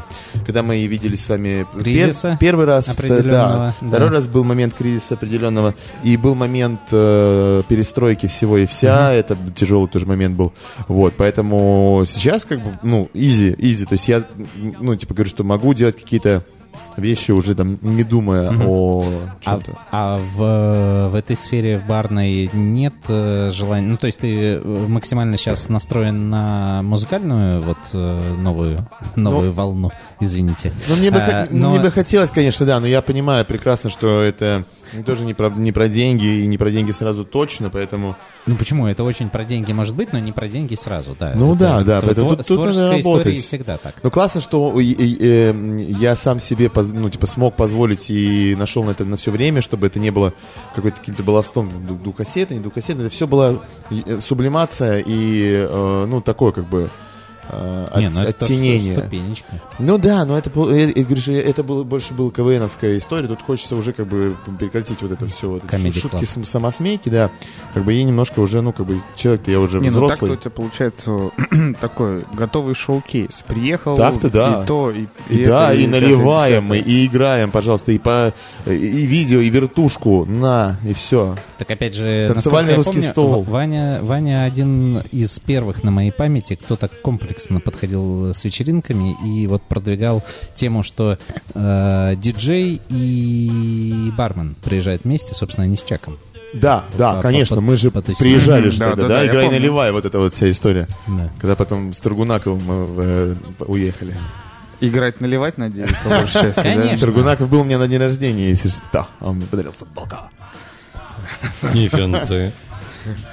B: когда мы виделись с вами пер- первый раз, вто-
E: определенного,
B: да, второй
E: да.
B: раз был момент кризиса определенного, и был момент э, перестройки всего и вся, это тяжелый тоже момент был, вот, поэтому сейчас как бы, ну, изи, изи, то есть я, ну, типа говорю, что могу делать какие-то вещи уже там, не думая о
E: А,
B: чем-то.
E: а в, в этой сфере в барной нет э, желания... Ну, то есть ты э, максимально сейчас настроен на музыкальную вот э, новую, <laughs> новую волну, извините.
B: Ну, мне бы,
E: А, но-
B: мне бы хотелось, конечно, да, но я понимаю прекрасно, что это тоже не про, не про деньги, и не про деньги сразу точно, поэтому...
E: Ну почему? Это очень про деньги может быть, но не про деньги сразу, да.
B: Ну
E: Это-
B: да, да,
E: это
B: поэтому
E: тво-
B: тут- тут надо работать.
E: всегда так.
B: Ну, классно, что я сам себе, поз- ну, типа, смог позволить и нашел на это на все время, чтобы это не было какой-то каким-то баловством двухкассетный, не двухкассетный, это все было э, сублимация и, э, ну, такое, как бы, э,
E: Не, ну это
B: оттенение.
E: ступенечка.
B: Ну да, но это, я- я говорю, что это было, больше была КВНовская история, тут хочется уже как бы прекратить вот это все, вот эти шутки, сам- самосмейки, да, как бы и немножко уже, ну как бы человек я уже
C: Не, ну так-то
B: взрослый.
C: у тебя получается <clears throat> такой готовый шоу-кейс. Приехал,
B: Так-то да.
C: и то, и,
B: И,
C: это,
B: да, и,
C: пятое,
B: наливаем, мы,
C: десятое.
B: и играем, пожалуйста, и по и, и видео, и вертушку, на, и все.
E: Так опять же,
B: Танцевальный
E: я
B: русский
E: помню,
B: стол.
E: Ваня, Ваня один из первых на моей памяти, кто так комплексно подходил с вечеринками и вот продвигал тему, что э, диджей и бармен приезжают вместе, собственно, они с Чаком.
B: Да, да,
E: По-
B: конечно,
E: по-
B: мы же
E: потусить.
B: приезжали же
C: да,
B: тогда,
C: да,
B: да,
C: да,
B: играй наливай, вот эта вот вся история.
E: Да.
B: Когда потом с Тургунаковым мы э, уехали.
C: Играть, наливать, надеюсь, по большей части, да?
B: Тургунаков был у меня на день рождения, если что. Он мне подарил футболку.
D: Нифига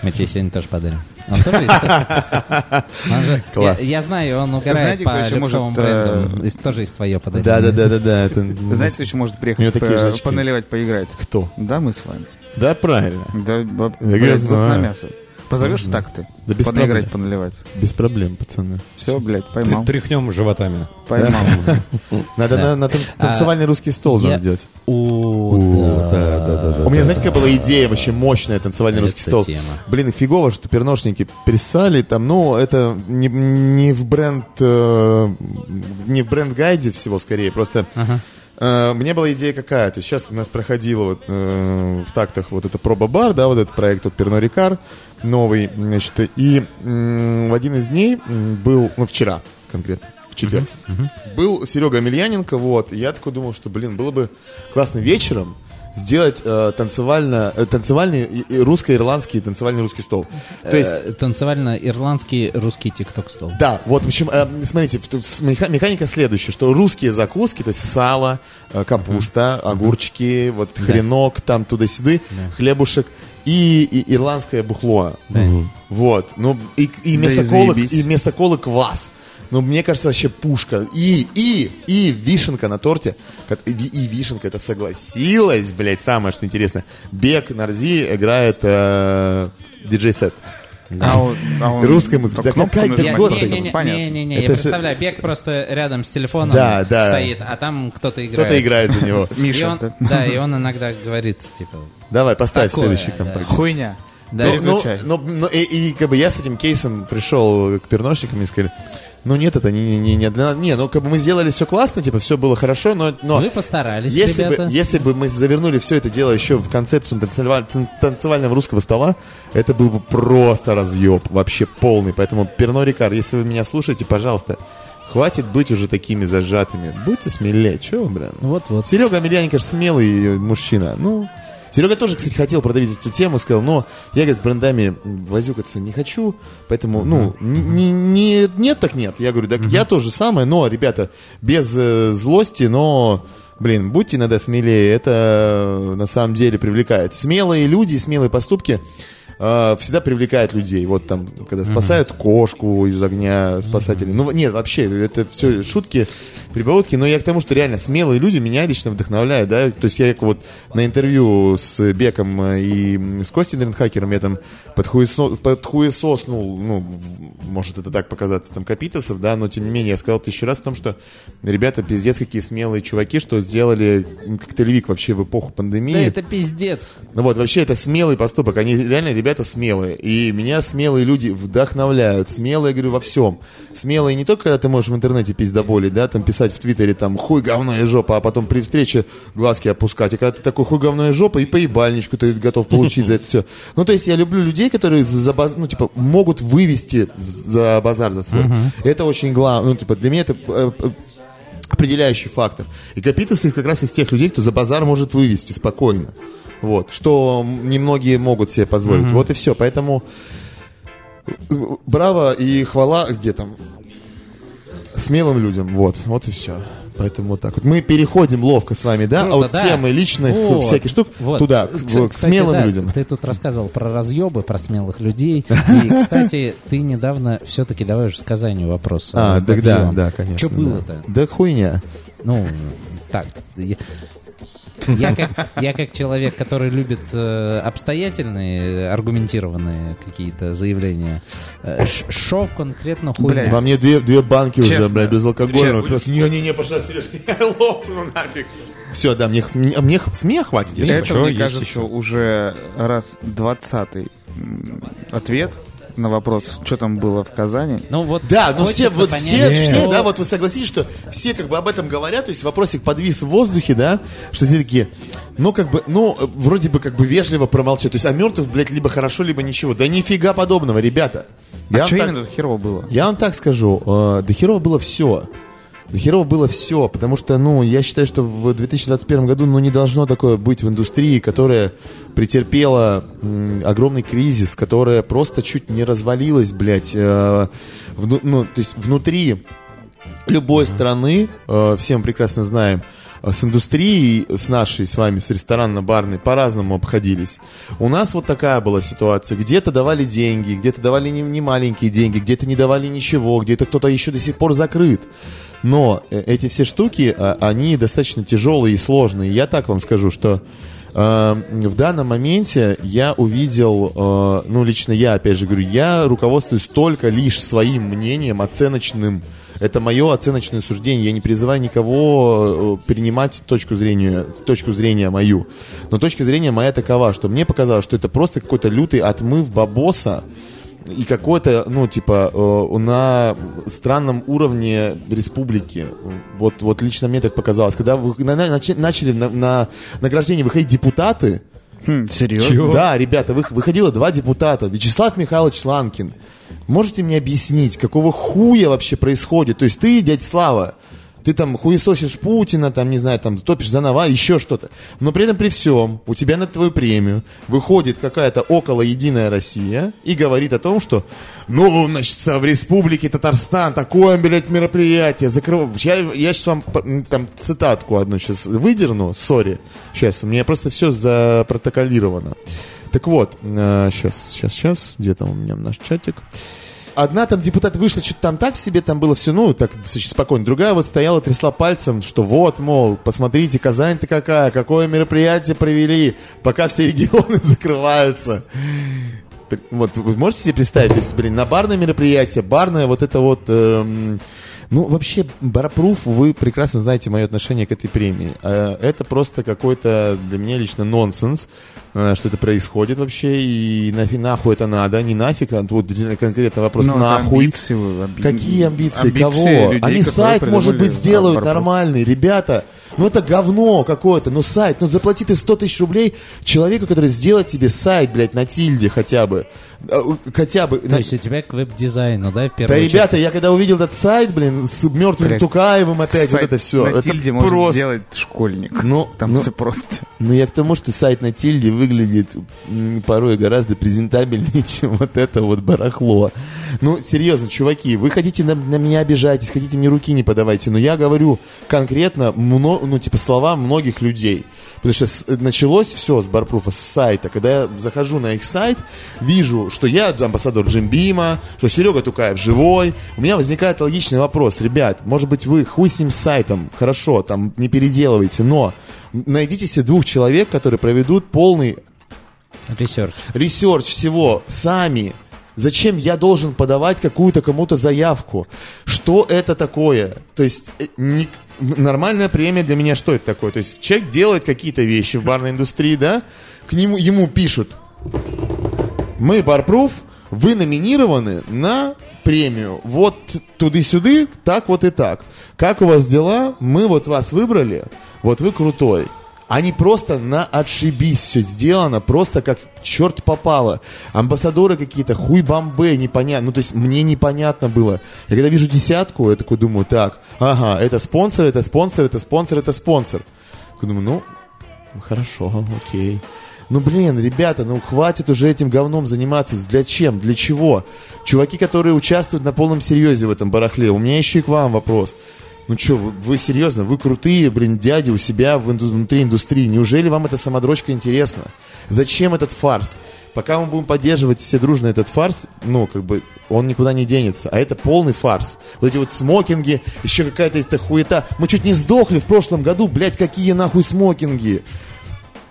E: Мы тебе сегодня тоже подарим. Он тоже из- он же-
B: Класс.
E: Я, я знаю, он угорает
C: Знаете, кто
E: по
C: еще может, э,
E: брендам. И тоже из твое подарил.
B: Да, да, да, да, да. Это... <laughs>
C: Знаете, кто еще может
B: У него
C: приехать
B: такие же
C: по-
B: очки.
C: поналивать, поиграть?
B: Кто?
C: Да, мы с вами.
B: Да, правильно.
C: Да, б-
B: Я
C: блядь, зуб на
B: знаю.
C: мясо. Позовешь так ты?
B: Да без
C: Понаиграть,
B: проблем.
C: поналивать.
B: Без проблем, пацаны.
C: Все, блядь, поймал.
D: Тряхнем животами.
C: Поймал. <laughs>
B: Надо на, на тан- танцевальный русский стол надо делать.
E: О,
D: да, да, да.
B: У меня, знаете, какая была идея вообще мощная, танцевальный русский стол? Блин, фигово, что перношники писали там, ну, это не, не в бренд, э, не в бренд-гайде всего скорее, просто мне была идея какая, то есть сейчас у нас проходила вот э, в тактах вот это проба-бар, да, вот этот проект от Перно Рикар, новый, значит, и м, в один из дней был, ну, вчера конкретно, в четверг, был Серега Амельяненко, вот, и я такой думал, что, блин, было бы классно вечером сделать э, танцевально, э, танцевальный и- и русско-ирландский танцевальный русский стол. То есть,
E: Э, Танцевально-ирландский русский тикток-стол.
B: да, вот, в общем, э, смотрите, механика следующая, что русские закуски, то есть сало, э, капуста, огурчики, вот хренок, там туда-сюда, хлебушек и, и ирландское бухло.
E: Да.
B: Вот, ну и, и
C: Да
B: вместо
C: и
B: колы,
C: заебись.
B: и вместо колы квас. Ну, мне кажется, вообще пушка. И, и, и вишенка на торте. Как- И, и вишенка это согласилась, блядь, самое, что интересно. Бег Нарзи играет э, диджей-сет.
C: А он- а он
B: Русская музыка. Да какая- да
C: нажимать
B: господи.
E: Не-не-не, я
B: же-
E: представляю, Бег просто рядом с телефоном
B: Да, да.
E: стоит, а там кто-то играет.
B: Кто-то играет за него. <laughs>
E: И
C: Миша,
E: он,
C: да?
E: да, и он иногда говорит, типа,
B: Давай, поставь
E: Такое,
B: следующий
E: да.
B: композит.
C: Хуйня.
E: да,
B: Ну, ну, ну, ну, и, и как бы я с этим кейсом пришел к перношникам и сказали, ну нет, это не, не, не для нас. Не, ну как бы мы сделали все классно, типа все было хорошо, но, но
E: вы постарались,
B: если,
E: ребята.
B: бы, если бы мы завернули все это дело еще в концепцию танцеваль- тан- танцевального русского стола, это был бы просто разъеб, вообще полный. Поэтому, Перно Рикар, если вы меня слушаете, пожалуйста, хватит быть уже такими зажатыми. Будьте смелее, че вы, блин?
E: Вот-вот.
B: Серега Амельяненко же смелый мужчина. Ну, Серега тоже, кстати, хотел продавить эту тему, сказал, но я, говорит, с брендами возюкаться не хочу, поэтому, ну, не, не- не- нет так нет. Я говорю, так я тоже самое, но, ребята, без э, злости, но, блин, будьте иногда смелее, это э, на самом деле привлекает. Смелые люди, смелые поступки э, всегда привлекают людей. Вот там, когда спасают кошку из огня спасатели. Ну, нет, вообще, это все шутки, прибаутки, но я к тому, что реально смелые люди меня лично вдохновляют, да, то есть я как вот на интервью с Беком и с Костей Дренхакером я там подхуесо- подхуесоснул, ну, может это так показаться, там, капитосов, да, но тем не менее, я сказал тысячу раз о том, что ребята пиздец какие смелые чуваки, что сделали коктейльвик вообще в эпоху пандемии.
E: Да это пиздец.
B: Ну вот, вообще это смелый поступок. Они реально, ребята, смелые. И меня смелые люди вдохновляют. Смелые, говорю, во всем. Смелые не только, когда ты можешь в интернете пиздоболить, да, там писать в Твиттере, там, хуй, говно и жопа, а потом при встрече глазки опускать. И когда ты такой хуй, говно и жопа, и поебальничку ты готов получить за это все. Ну, то есть я люблю людей, которые ну, типа, могут вывести за базар за свой. Это очень главное. Ну, типа, для меня это э, определяющий фактор. И Капитасы как раз из тех людей, кто за базар может вывести спокойно. Вот, что немногие могут себе позволить. Mm-hmm. Вот и все. Поэтому э, браво и хвала где там смелым людям. Вот, вот и все. Поэтому вот так вот. Мы переходим ловко с вами, да,
E: Круто,
B: от
E: да.
B: темы личных
E: Вот,
B: всяких штук
E: вот.
B: туда, к,
E: Кс-
B: к смелым
E: да,
B: людям.
E: Ты тут рассказывал про разъебы, про смелых людей. <laughs> И, кстати, ты недавно все-таки давай уже с Казанью вопрос.
B: А, да,
E: подъем.
B: да, конечно.
E: Что
B: да.
E: было-то?
B: Да хуйня.
E: Ну, так. Я, как, я как человек, который любит э, обстоятельные, аргументированные какие-то заявления, э, ш- шо конкретно хуйня?
B: Во мне две, две банки уже,
C: Честно.
B: бля, безалкогольного.
C: Честно.
B: Просто не-не-не, пожалуйста, Сереж, <laughs> я лопну нафиг. Все, да, мне, мне, мне смея хватит.
D: Если
B: Мне-
C: Это,
D: что,
C: мне кажется,
D: еще.
C: уже раз двадцатый ответ на вопрос, что там было в Казани.
E: Ну вот
B: Да, ну все, вот
E: понять,
B: все, все, да, вот вы согласитесь, что все как бы об этом говорят, то есть вопросик подвис в воздухе, да, что все такие, ну как бы, ну вроде бы как бы вежливо промолчать, то есть о мертвых, блядь, либо хорошо, либо ничего. Да нифига подобного, ребята. Я
C: а
B: вам
C: что
B: так-
C: именно тут херово было?
B: Я вам так скажу, э, до херово было все. До херово было все, потому что, ну, я считаю, что в 2021 году, ну, не должно такое быть в индустрии, которая претерпела м, огромный кризис, которая просто чуть не развалилась, блядь, э, вну- ну, то есть внутри любой страны, э, все мы прекрасно знаем, э, с индустрией, с нашей, с вами, с ресторанно-барной, по-разному обходились. У нас вот такая была ситуация. Где-то давали деньги, где-то давали не, не маленькие деньги, где-то не давали ничего, где-то кто-то еще до сих пор закрыт. Но э, эти все штуки, а, они достаточно тяжелые и сложные. Я так вам скажу, что э, в данном моменте я увидел, э, ну, лично я, опять же говорю, я руководствуюсь только лишь своим мнением, оценочным. Это мое оценочное суждение. Я не призываю никого принимать точку зрения, точку зрения мою. Но точка зрения моя такова, что мне показалось, что это просто какой-то лютый отмыв бабоса, и какой-то, ну, типа, э, на странном уровне республики. Вот, вот лично мне так показалось. Когда вы, на- на- начали на, на награждение выходить депутаты,
C: Хм, серьезно?
B: да, ребята, вы- выходило два депутата. Вячеслав Михайлович Ланкин. Можете мне объяснить, какого хуя вообще происходит? То есть ты, дядь Слава, ты там хуесосишь Путина, там, не знаю, там, топишь за Нава, еще что-то. Но при этом при всем у тебя на твою премию выходит какая-то около Единая Россия и говорит о том, что, ну, значит, в Республике Татарстан такое, блядь, мероприятие. Закрыв... Я, я сейчас вам там цитатку одну сейчас выдерну, сори. Сейчас, у меня просто все запротоколировано. Так вот, сейчас, сейчас, сейчас, где там у меня наш чатик? Одна там депутат вышла, что-то там так себе, там было все, ну, так достаточно спокойно. Другая вот стояла, трясла пальцем, что вот, мол, посмотрите, Казань-то какая, какое мероприятие провели, пока все регионы <laughs> закрываются. Вот, вы можете себе представить, то есть, блин, на барное мероприятие, барное вот это вот... эм, ну, вообще, Барапруф, вы прекрасно знаете мое отношение к этой премии. Э, Это просто какой-то для меня лично нонсенс, что это происходит вообще, и нафиг нахуй это надо, не нафиг, а тут конкретно вопрос
C: Ну, это
B: нахуй.
C: амбиции, амби-
B: Какие амбиции?
C: амбиции
B: Кого?
C: людей,
B: Они сайт, может быть, сделают
C: Барбару.
B: нормальный. Ребята, ну это говно какое-то, ну сайт, ну заплати ты 100 тысяч рублей человеку, который сделает тебе сайт, блядь, на тильде хотя бы. Э, Хотя бы.
E: То есть у тебя к веб-дизайну, да, в
B: Да,
E: первую очередь?
B: ребята, я когда увидел этот сайт, блин, с мертвым
C: Блядь,
B: Тукаевым опять, вот это все.
C: На
B: Это
C: тильде может
B: просто.
C: сделать школьник.
B: Ну,
C: Там
B: ну,
C: все просто.
B: Ну, я к тому, что сайт на тильде выглядит порой гораздо презентабельнее, <laughs> чем вот это вот барахло. Ну, серьезно, чуваки, вы хотите на, на меня обижайтесь, хотите мне руки не подавайте, но я говорю конкретно, мно- ну, типа, слова многих людей. Потому что с- началось все с Barproof а, с сайта. Когда я захожу на их сайт, вижу, что я амбассадор Jim Beam а, что Серега Тукаев живой. У меня возникает логичный вопрос. Ребят, может быть, вы хуй с ним сайтом, хорошо, там не переделывайте, но найдите себе двух человек, которые проведут полный
E: Research.
B: research всего сами, Зачем я должен подавать какую-то кому-то заявку? Что это такое? То есть э, не- нормальная премия для меня что это такое? То есть человек делает какие-то вещи в барной индустрии, да? К нему ему пишут, мы Барпруф, вы номинированы на премию. Вот туды-сюды, так вот и так. Как у вас дела? Мы вот вас выбрали, вот вы крутой. Они просто на отшибись все сделано, просто как черт попало. Амбассадоры какие-то, хуй бомбе, непонятно. Ну, то есть мне непонятно было. Я когда вижу десятку, я такой думаю, так, ага, это спонсор, это спонсор, это спонсор, это спонсор. Я думаю, ну, Хорошо, окей. Ну, блин, ребята, ну хватит уже этим говном заниматься. Для чем? Для чего? Чуваки, которые участвуют на полном серьезе в этом барахле, у меня еще и к вам вопрос. Ну что, вы, вы серьезно? Вы крутые, блин, дяди у себя внутри индустрии. Неужели вам эта самодрочка интересна? Зачем этот фарс? Пока мы будем поддерживать все дружно этот фарс, ну, как бы, он никуда не денется. А это полный фарс. Вот эти вот смокинги, еще какая-то эта хуета. Мы чуть не сдохли в прошлом году, блядь, какие нахуй смокинги.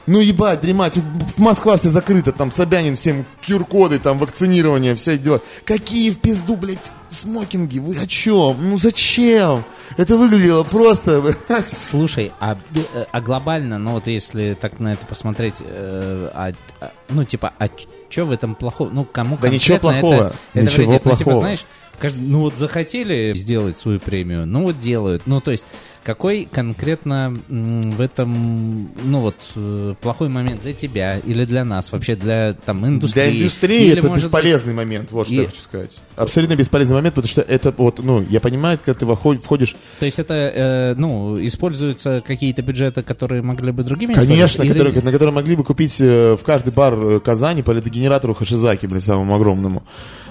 B: Ну ебать, дремать, Москва вся закрыта, там Собянин всем QR-коды, там вакцинирование, все дела. Какие в пизду, блядь, смокинги? Вы о чем? Ну зачем? Это выглядело просто, блядь.
E: Слушай, а, э, а глобально, ну вот если так на это посмотреть, э, а- а, ну типа, а что в этом плохого? Ну кому
B: Да ничего плохого,
E: это, это
B: ничего
E: вредит? Ну, типа,
B: плохого.
E: знаешь, каждый- ну вот захотели сделать свою премию, ну вот делают. Ну то есть, какой конкретно в этом, ну вот, э, плохой момент для тебя или для нас, вообще для там индустрии?
B: Для индустрии
E: Или,
B: это
E: может быть,
B: бесполезный момент, вот что
E: и-
B: я хочу сказать. Абсолютно бесполезный момент, потому что это вот, ну, я понимаю, когда ты входишь,
E: То есть это, э, ну, используются какие-то бюджеты, которые могли бы другими
B: конечно?
E: Или-
B: которые, на которые могли бы купить э, в каждый бар э, Казани по ледогенератору Хашизаки, блин, самому огромному.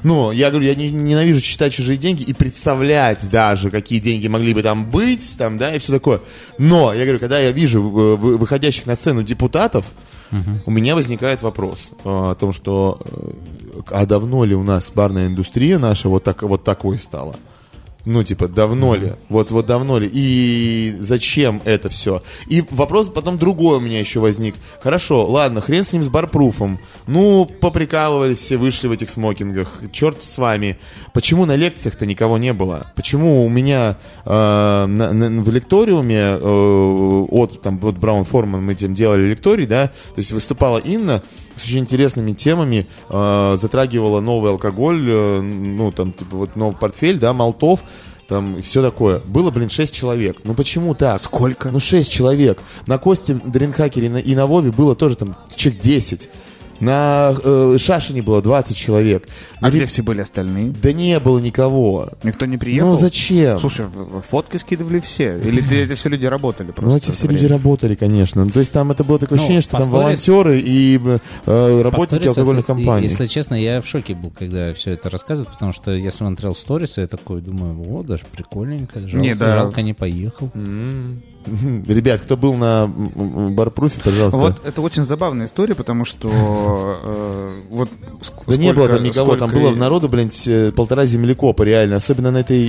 B: Ну, я говорю, я не- ненавижу считать чужие деньги и представлять даже, какие деньги могли бы там быть, там, да, и все такое. Но, я говорю, когда я вижу э, вы- выходящих на сцену депутатов, у меня возникает вопрос э, о том, что э, а давно ли у нас барная индустрия наша вот, так, вот такой стала? Ну, типа, давно ли? Вот, вот давно ли? И зачем это все? И вопрос потом другой у меня еще возник. Хорошо, ладно, хрен с ним с барпруфом. Ну, поприкалывались все, вышли в этих смокингах. Черт с вами. Почему на лекциях-то никого не было? Почему у меня э, на- на- в лекториуме э, от, там, вот Браун Форман мы этим делали лекторий, да, то есть выступала Инна с очень интересными темами, э, затрагивала новый алкоголь, э, ну, там, типа, вот новый портфель, да, Молтов, там, и все такое. Было, блин, 6 человек. Ну, почему так?
C: Сколько?
B: Ну, 6 человек. На Косте, Дринхакере и на- и на Вове было тоже там человек 10. На э, Шашине было 20 человек.
C: А
B: На
C: где все были остальные?
B: Да не было никого.
C: Никто не приехал?
B: Ну, зачем?
C: Слушай, фотки скидывали все? Или ты- эти все люди работали просто?
B: Ну, эти все
C: за
B: люди
C: время?
B: работали, конечно. Ну, То есть там это было такое
E: Ну,
B: ощущение, что там
E: сторис-
B: волонтеры и э, работники алкогольных
E: и-
B: компаний.
E: Если честно, я в шоке был, когда все это рассказывают, потому что я смотрел сторисы, я такой думаю, о, даже прикольненько, жалко,
C: Не, да.
E: жалко не поехал.
B: М. <laughs> Ребят, кто был на барпруфе, пожалуйста.
C: Вот это очень забавная история, потому что э, вот ск-
B: Да не было там
C: сколько-
B: никого, там
C: сколько-
B: было в народу, блин, те- полтора землекопа, реально. Особенно на этой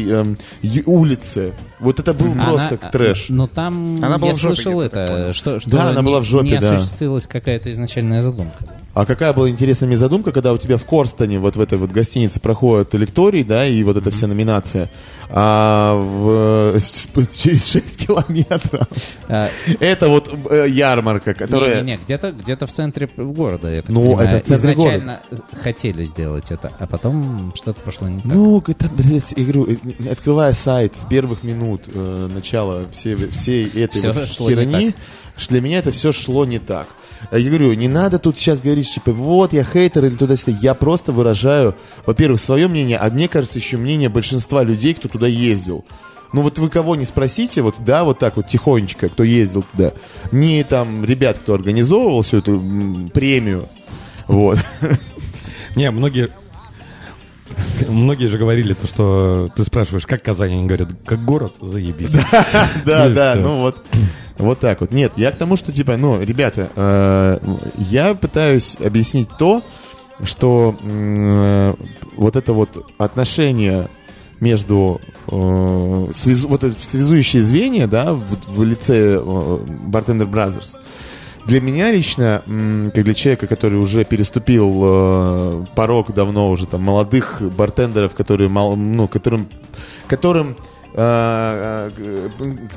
B: ю- улице. Вот это был просто
E: Она-
B: трэш.
E: Но там
C: Она была
E: я
C: в жопе
E: слышал это, что, что
B: Да, она
E: не-
B: была в жопе,
E: не
B: да.
E: осуществилась какая-то изначальная задумка.
B: А какая была интересная мне задумка, когда у тебя в Корстоне, вот в этой вот гостинице проходит лекторий, да, и вот эта вся номинация, а в, <laughs> через 6 километров
E: А,
B: это вот э, ярмарка, которая...
E: Не-не-не, где-то, где-то в центре города, я
B: Ну,
E: понимаю.
B: это в центре
E: Изначально хотели сделать это, а потом что-то пошло не так.
B: Ну, это, блядь, я говорю, э, открывая сайт с первых минут э, начала всей, всей этой
E: Всё
B: вот
E: не
B: херни, для меня это все шло не так. А Я говорю, не надо тут сейчас говорить, типа, вот, я хейтер или туда-сюда. Я просто выражаю, во-первых, свое мнение, а мне кажется, еще мнение большинства людей, кто туда ездил. Ну вот вы кого не спросите, вот да, вот так вот тихонечко, кто ездил туда, не там ребят, кто организовывал всю эту премию, вот.
D: Не, многие... Многие же говорили то, что ты спрашиваешь, как Казань, они говорят, как город, заебись.
B: Да, <laughs> да, ну вот. Вот так вот. Нет, я к тому, что, типа, ну, ребята, э, я пытаюсь объяснить то, что э, вот это вот отношение между э, связу- вот это связующее звенья, да, в, в лице э, Bartender Brothers, для меня лично, как для человека, который уже переступил э, порог давно уже там молодых бартендеров, которые мал, ну, которым, которым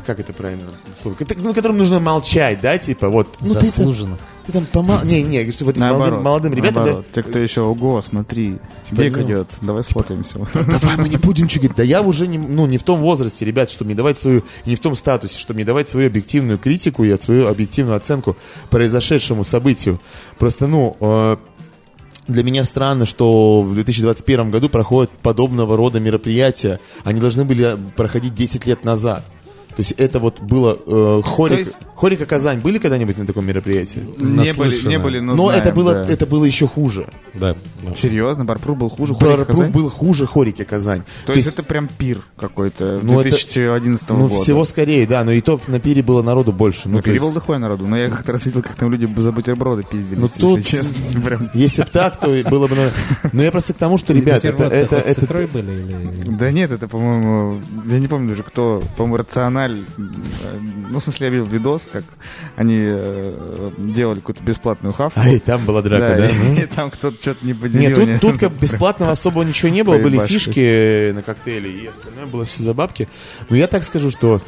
B: как это правильно слово, ну, которым нужно молчать, да, типа вот. Ну, ты там-
E: Заслуженно.
B: Ты там помал... Не, не, что вот молодым, молодым ребятам, да,
C: наоборот. Те, кто еще, ого, смотри,
B: Типа,
C: бег
B: ну,
C: идет, давай сфотаемся.
B: давай мы не будем говорить. Да я уже не, ну, не в том возрасте, ребят, чтобы мне давать свою, не в том статусе, чтобы мне давать свою объективную критику и свою объективную оценку произошедшему событию. Просто, ну, э, для меня странно, что в 2021 году проходят подобного рода мероприятия. Они должны были проходить 10 лет назад. То есть это вот было... Э, хорик,
C: То есть-
B: Хорика Казань были когда-нибудь на таком мероприятии?
C: Не были, не были, но
B: Но это
C: знаем,
B: было,
C: да.
B: это было еще хуже.
D: Да. да.
C: Серьезно, Барпруф был хуже Хорика
B: Барпруф
C: Казань?
B: был хуже Хорики Казань.
C: То, есть, это прям пир какой-то
B: Ну, это-
C: 2011
B: Ну,
C: года.
B: всего скорее, да, но и то на пире было народу больше.
C: Ну,
B: то
C: пире
B: есть-
C: был дохуя народу, но я как-то раз видел, как там люди за бутерброды пиздились,
B: Ну,
C: если
B: тут-
C: честно. <laughs> Прям.
B: Если бы так, то было бы... ну, Но я просто к тому, что, ребят, это... Это, это,
E: были или...
C: Да нет, это, по-моему, я не помню даже кто, по-моему, рациональ. э, Ну, в смысле, я видел видос, как они э, делали какую-то бесплатную хавку.
B: А, и там была драка, да?
C: и,
B: ну? <laughs>
C: и там кто-то что-то не поделил.
B: Нет, тут, тут как бесплатного особо ничего не было, были фишки на коктейли, и остальное было все за бабки. Но я так скажу, что,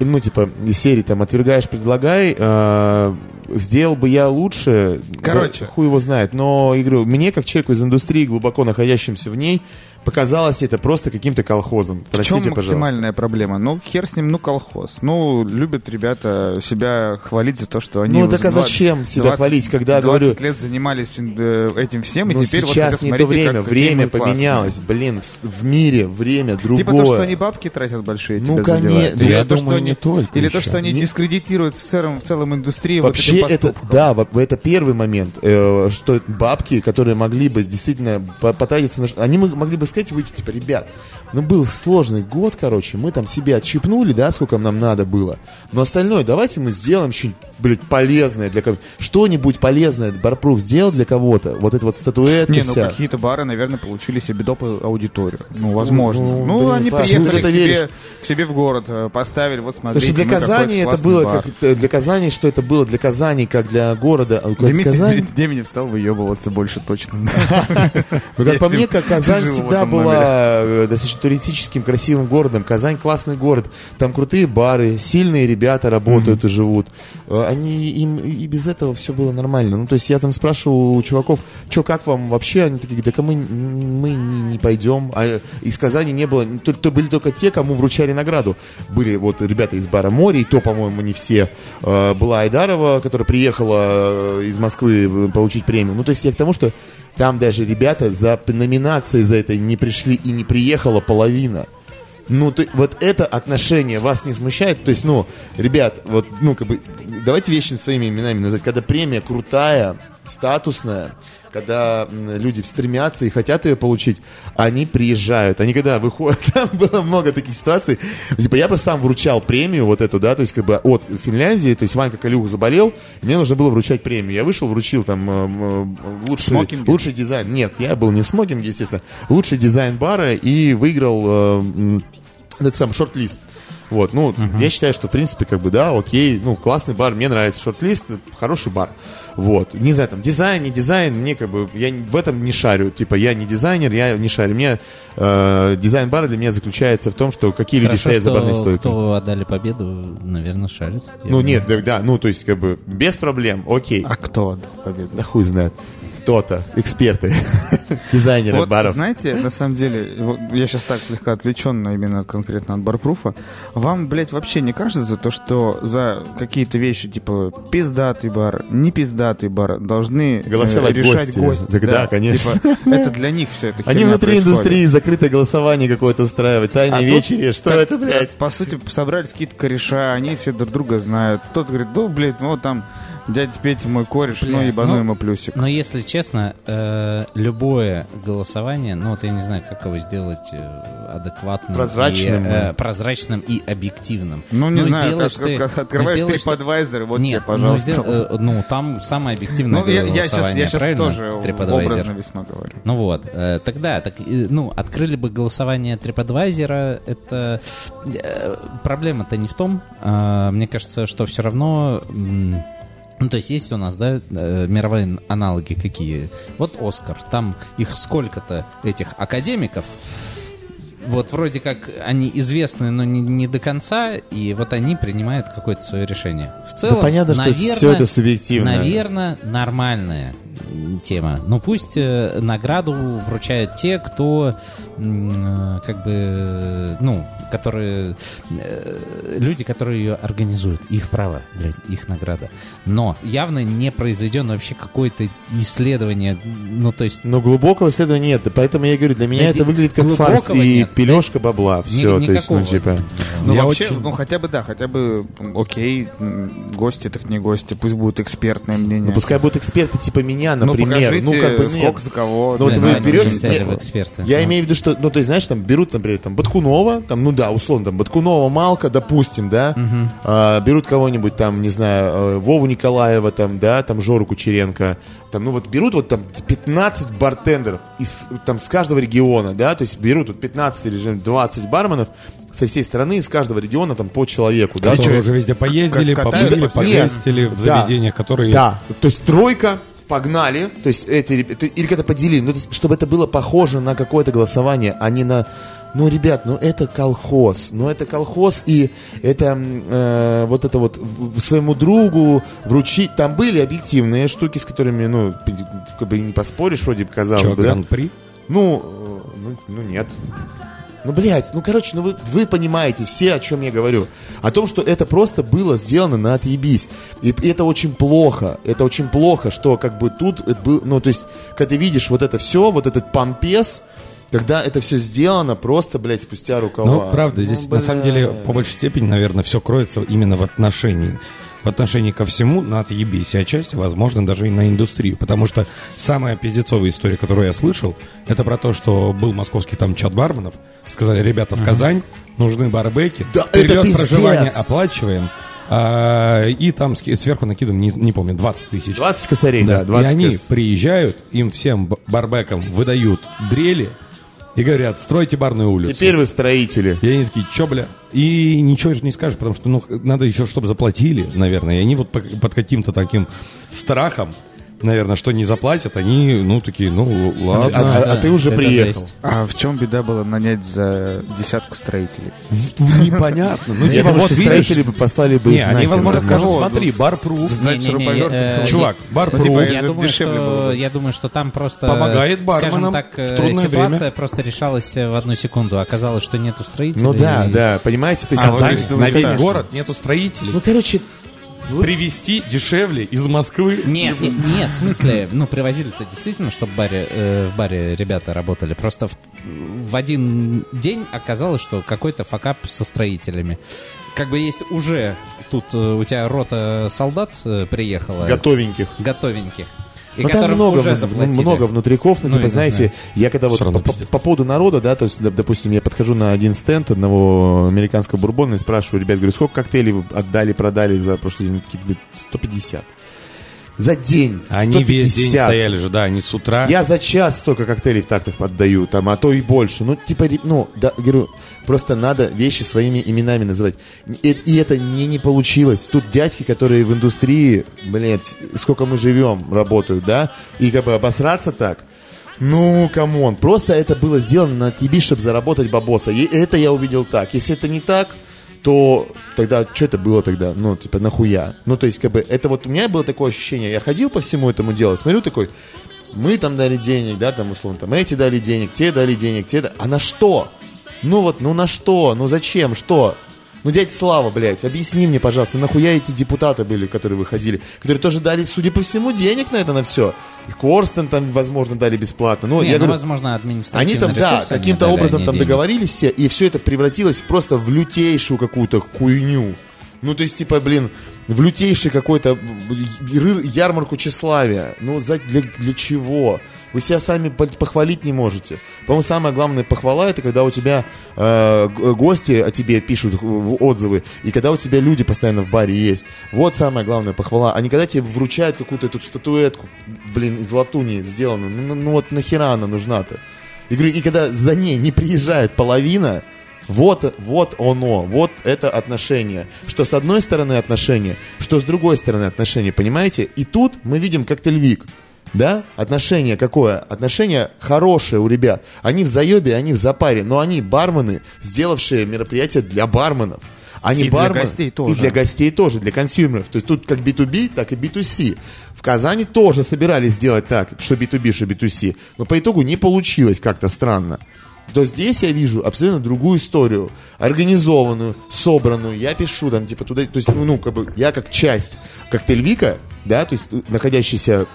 B: ну, типа, серии там «Отвергаешь, предлагай», э, сделал бы я лучше,
C: Короче.
B: да, хуй его знает, но, я говорю, мне, как человеку из индустрии, глубоко находящимся в ней, показалось это просто каким-то колхозом.
C: В
B: Простите,
C: чем
B: пожалуйста.
C: максимальная проблема? Ну, хер с ним, ну, колхоз. Ну, любят ребята себя хвалить за то, что они...
B: Ну,
C: вот
B: так а зачем себя
C: 20
B: хвалить, когда,
C: 20
B: говорю,
C: лет занимались э, этим всем, и
B: Ну,
C: теперь вот
B: сейчас
C: хотят
B: не то
C: смотрите,
B: время,
C: как- какие
B: время
C: классные.
B: поменялось, блин, в, в мире время другое.
C: Типа то, что они бабки тратят большие,
B: Ну,
C: тебя
B: конечно. Ну,
C: Или
D: я
C: то, что
D: думаю,
C: они,
D: не только
C: Или то,
D: еще.
C: что они
B: Не-
C: дискредитируют в целом, в целом индустрию
B: Вообще
C: вот
B: это, да, это первый момент, э, что бабки, которые могли бы действительно по- потратиться на... Они мо- могли бы сказать, выйти, типа, ребят, ну был сложный год, короче, мы там себе отщипнули, да, сколько нам надо было, но остальное давайте мы сделаем что-нибудь, блядь, полезное для кого Что-нибудь полезное Барпруф сделал для кого-то, вот эта вот статуэтка
C: Не, ну
B: вся.
C: какие-то бары, наверное, получили себе доп. аудиторию. Ну, возможно.
B: ну,
C: Ну,
B: блин,
C: они
B: Паш,
C: приехали
B: ну,
C: к
B: это
C: себе,
B: веришь?
C: к себе в город, э, поставили, вот
B: Потому
C: смотрите,
B: что для Казани это было,
C: бар.
B: как, для Казани, что это было для Казани, как для города. а,
C: Дмитрий,
B: Казань- <laughs>
C: Деменев стал выебываться больше, точно знаю. <laughs>
B: Ну, как по мне, как Казань всегда
C: этом
B: была э, достаточно туристическим, красивым городом. Казань классный город. Там крутые бары, сильные ребята работают и живут. Э, Они им и без этого все было нормально. Ну, то есть я там спрашивал у чуваков, что, как вам вообще? Они такие, да мы, мы не, пойдем. А из Казани не было. То, то были только те, кому вручали награду. Были вот ребята из бара «Море», и то, по-моему, не все. Э, Была Айдарова, которая приехала э, из Москвы э, получить премию. Ну, то есть я к тому, что там даже ребята за номинацией за это не пришли и не приехала половина. Ну, ты, вот это отношение вас не смущает? То есть, ну, ребят, вот, ну, как бы, давайте вещи своими именами назвать. Когда премия крутая, статусная, когда люди стремятся и хотят ее получить, они приезжают. Они когда выходят, <laughs> там было много таких ситуаций. Типа, я просто сам вручал премию вот эту, да, то есть, как бы, от Финляндии, то есть, Ванька Калюх заболел, и мне нужно было вручать премию. Я вышел, вручил там м, м, лучший,
C: смокинге?
B: лучший дизайн. Нет, я был не в смокинге, естественно. Лучший дизайн бара и выиграл э, <laughs> этот сам шорт-лист. Вот, ну, я считаю, что, в принципе, как бы, да, окей, ну, классный бар, мне нравится шорт-лист, хороший бар. Вот, не знаю, там, дизайн, не дизайн, мне как бы, я в этом не шарю, типа, я не дизайнер, я не шарю. Мне э, дизайн бара для меня заключается в том, что какие люди
E: Хорошо,
B: стоят за
E: что
B: барной стойкой.
E: кто отдали победу, наверное, шарит.
B: Ну,
E: думаю.
B: нет, да, да, ну, то есть, как бы, без проблем, окей.
C: А кто отдал победу?
B: Да хуй знает. Кто-то, эксперты, <laughs> дизайнеры
C: Вот,
B: баров.
C: знаете, на самом деле, вот я сейчас так слегка отвлеченно именно конкретно от барпруфа, вам, блядь, вообще не кажется то, что за какие-то вещи, типа пиздатый бар, не пиздатый бар, должны э,
B: Голосовать
C: решать
B: гости.
C: гости?
B: Так да, конечно.
C: Типа, это для них все это
B: Они внутри
C: происходит.
B: индустрии закрытое голосование какое-то устраивают, тайные
C: А тут
B: вечери, что
C: так,
B: это, блядь?
C: По сути, собрались какие-то кореша, они все друг друга знают. Кто-то говорит, ну, блядь, вот там дядя Петя мой кореш, ну,
E: Бля,
C: ебану
E: ну,
C: ему плюсик.
E: Но если честно, э, любое голосование, ну вот я не знаю, как его сделать э, адекватным,
B: Прозрачным,
E: и, э, прозрачным и объективным.
C: Ну, не знаю,
E: сделаешь
C: как-
E: ты- ну,
C: открываешь
E: сделаешь ты-
C: TripAdvisor, вот
E: Нет,
C: тебе, пожалуйста.
E: Ну, сдел- э, ну, там самое объективное
C: Ну, я, я сейчас,
E: голосование,
C: я сейчас
E: правильно?
C: тоже образно весьма говорю.
E: Ну вот, э, тогда, так, э, ну, открыли бы голосование TripAdvisor, это э, проблема-то не в том, э, мне кажется, что все равно м, Ну, то есть есть у нас, да, э, мировые аналоги какие? Вот Оскар, там их сколько-то этих академиков, вот вроде как они известны, но не, не до конца, и вот они принимают какое-то свое решение. В целом,
B: да понятно, что
E: наверное,
B: все это субъективно.
E: Наверное, нормальная тема. Но пусть э, награду вручают те, кто э, как бы, ну, которые э, люди, которые ее организуют. Их право, блядь, их награда. Но явно не произведено вообще какое-то исследование, ну, то есть...
B: Но глубокого исследования нет, поэтому я говорю, для меня
E: Да
B: это выглядит как фарс и
E: нет.
B: пелешка бабла. Все,
E: ни-
B: то есть, ну, типа...
C: Ну,
D: Я
C: вообще,
D: очень-
C: ну, хотя бы, да, хотя бы, окей, гости так не гости, пусть будет экспертное мнение.
B: Ну, пускай будут эксперты типа меня,
C: Ну,
B: например.
C: покажите,
B: Ну, как бы нет.
C: сколько за кого.
B: Ну, вот
E: Да,
B: вы берете-. Я
E: Да.
B: имею в виду, что, ну, то есть, знаешь, там берут, например, там, Баткунова, там, ну да, условно, там, Баткунова, Малка, допустим, да, А, берут кого-нибудь там, не знаю, э, Вову Николаева, там, да, там, Жору Кучеренко, там, ну, вот берут вот там 15 бартендеров из, там, с каждого региона, да, то есть берут вот 15 или 20 барменов со всей страны, из каждого региона, там, по человеку, да,
D: Которые уже везде поездили, побыли, потестили в
B: Да.
D: заведениях, которые...
B: Да, то есть тройка, погнали, то есть эти ребя- то- или как-то поделили, ну, то есть, чтобы это было похоже на какое-то голосование, а не на, ну, ребят, ну, это колхоз, ну, это колхоз, и это э, вот это вот своему другу вручить, там были объективные штуки, с которыми, ну, как бы не поспоришь, вроде бы казалось
D: Чё,
B: бы, да?
D: гран-при?
B: Ну, э, ну, ну, нет. Ну, блядь, ну, короче, ну вы, вы понимаете все, о чем я говорю. О том, что это просто было сделано на отъебись. И, и это очень плохо. Это очень плохо, что как бы тут это был, ну, то есть, когда ты видишь вот это все, вот этот помпес, когда это все сделано просто, блядь, спустя рукава.
D: Ну, правда, здесь
B: Ну,
D: на самом деле по большей степени, наверное, все кроется именно в отношении. В отношении ко всему на отъебись, и отчасти, возможно, даже и на индустрию. Потому что самая пиздецовая история, которую я слышал, это про то, что был московский там чат барменов, сказали, ребята, в Казань нужны барбеки,
B: Да, это пиздец.
D: проживание оплачиваем, а, и там сверху накидываем, не, не помню, 20 тысяч.
B: 20 косарей, да,
D: Да,
B: 20
D: и они
B: кос-
D: приезжают, им всем барбекам выдают дрели и говорят, стройте барную улицу.
B: Теперь вы строители.
D: И они такие, чё, бля? И ничего же не скажешь, потому что, ну, надо еще, чтобы заплатили, наверное. И они вот по- под каким-то таким страхом, наверное, что не заплатят, они, ну, такие, ну,
B: А,
D: ладно.
B: а- а
E: да,
B: ты уже приехал.
E: жесть.
C: А в чем беда была нанять за десятку строителей?
D: Непонятно. Ну, типа, вот
B: строители бы послали бы...
D: не, они, возможно,
C: ну,
D: скажут,
C: ну,
D: смотри,
C: ну,
D: бар-пруф,
E: э,
D: чувак,
C: Ну,
D: бар-пруф,
C: типа,
E: Я думаю, что,
C: бы.
E: я думаю, что там просто,
D: Помогает барменам
E: так,
D: в трудное
E: ситуация
D: время.
E: просто решалась в одну секунду. Оказалось, что нету строителей.
B: Ну да, да, понимаете? То есть,
C: А,
D: на
C: Ну,
D: весь город нету строителей.
B: Ну, короче,
D: Привезти дешевле из Москвы.
E: Нет, нет, нет, в смысле, ну, привозили-то действительно, чтобы в баре, э, в баре ребята работали. Просто в, в один день оказалось, что какой-то факап со строителями. Как бы есть уже тут э, у тебя рота солдат э, приехала.
B: готовеньких.
E: Готовеньких. И
B: там много,
E: уже заплатили.
B: много внутриков, ну,
E: Ну,
B: типа,
E: и,
B: знаете, я когда вот по, по- поводу народа, да, то есть, доп- допустим, я подхожу на один стенд одного американского бурбона и спрашиваю, ребят, говорю, сколько коктейлей вы отдали, продали за прошлый день? Какие-то, говорят, 150. За день.
D: Они весь день
B: 150.
D: стояли же, да, они с утра.
B: Я за час столько коктейлей в тактах отдаю, там, а то и больше. Ну, типа, ну, да, говорю, просто надо вещи своими именами называть. И, и это не, не получилось. Тут дядьки, которые в индустрии, блядь, сколько мы живем, работают, да, и как бы обосраться так, ну, come on, просто это было сделано на отъебе, чтобы заработать бабоса. И это я увидел так. Если это не так, то тогда что это было тогда? Ну, типа, нахуя? Ну, то есть, как бы, это вот у меня было такое ощущение. Я ходил по всему этому делу, смотрю такой, мы там дали денег, да, там, условно, там, эти дали денег, те дали денег, те да- А на что? Ну вот, ну на что? Ну зачем? Что? Ну, дядя Слава, блядь, объясни мне, пожалуйста, нахуя эти депутаты были, которые выходили, которые тоже дали, судя по всему, денег на это, на все. И Корстен там, возможно, дали бесплатно. Ну,
E: Не,
B: я
E: ну,
B: говорю,
E: возможно, административный
B: они там, да, каким-то образом там
E: денег.
B: договорились все, и все это превратилось просто в лютейшую какую-то хуйню. Ну, то есть, типа, блин, в лютейший какой-то ярмарку тщеславия. Ну, за, для, для чего? Вы себя сами по- похвалить не можете. По-моему, самая главная похвала это когда у тебя э, гости о тебе пишут отзывы, и когда у тебя люди постоянно в баре есть. Вот самая главная похвала. А не когда тебе вручают какую-то эту статуэтку, блин, из латуни сделанную. Ну, ну, ну вот нахера она нужна-то? И говорю, и когда за ней не приезжает половина, Вот, вот оно, вот это отношение. Что с одной стороны отношения, что с другой стороны отношения, понимаете? И тут мы видим коктейльвик. Да? Отношение какое? Отношение хорошее у ребят. Они в заебе, они в запаре, но они бармены, сделавшие мероприятие для барменов. Они
C: И для
B: бармен-
C: гостей тоже.
B: И для гостей тоже, для консюмеров. То есть тут как B2B, так и B2C. В Казани тоже собирались сделать так, что B2B, что B2C. Но по итогу не получилось как-то странно. То здесь я вижу абсолютно другую историю, организованную, собранную. Я пишу там, типа, туда, то есть, ну, ну, как бы, я как часть Cocktail Week а, да, то есть, находящийся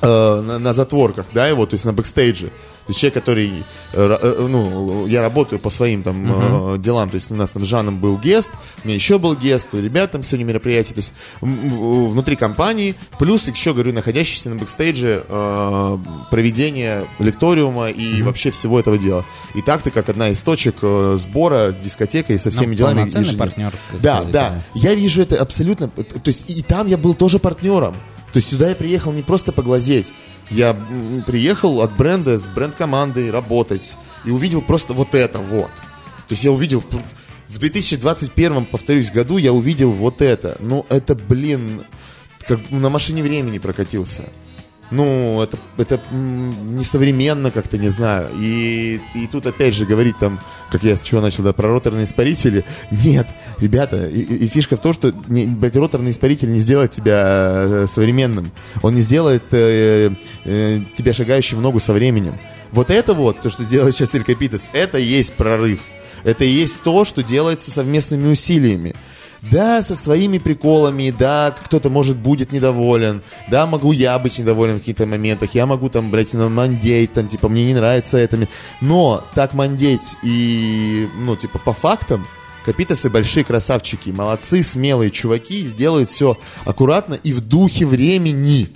B: э, на, на задворках, да, его, то есть на бэкстейдже. То есть человек, который, э, э, ну, я работаю по своим там э, делам, то есть у нас там с Жаном был guest, у меня еще был guest, у ребят там сегодня мероприятие, то есть внутри компании, плюс еще, говорю, находящийся на бэкстейдже э, проведение лекториума и вообще всего этого дела. И так ты как одна из точек сбора с дискотекой, со всеми
E: Ну,
B: делами.
E: полноценный партнер,
B: да. да. Я вижу это абсолютно... То есть и там я был тоже партнером. То есть сюда я приехал не просто поглазеть. Я приехал от бренда с бренд-командой работать. И увидел просто вот это вот. То есть я увидел... В 2021, повторюсь, году я увидел вот это. Ну, это, блин, как на машине времени прокатился. Ну, это, это несовременно как-то, не знаю. И, и тут опять же говорить там, как я с чего начал, да, про роторные испарители. <laughs> Нет, ребята, и, и- фишка в том, что не, блядь, роторный испаритель не сделает тебя э, современным. Он не сделает э, э, тебя шагающим в ногу со временем. Вот это вот, то, что делает сейчас Эль Капитас, это и есть прорыв. Это и есть то, что делается совместными усилиями. Да, со своими приколами, да, кто-то, может, будет недоволен, да, могу я быть недоволен в каких-то моментах, я могу там, блядь, на- мандеть, там, типа, мне не нравится это, но так мандеть и, ну, типа, по фактам, Капитасы большие красавчики, молодцы, смелые чуваки, сделают все аккуратно и в духе времени.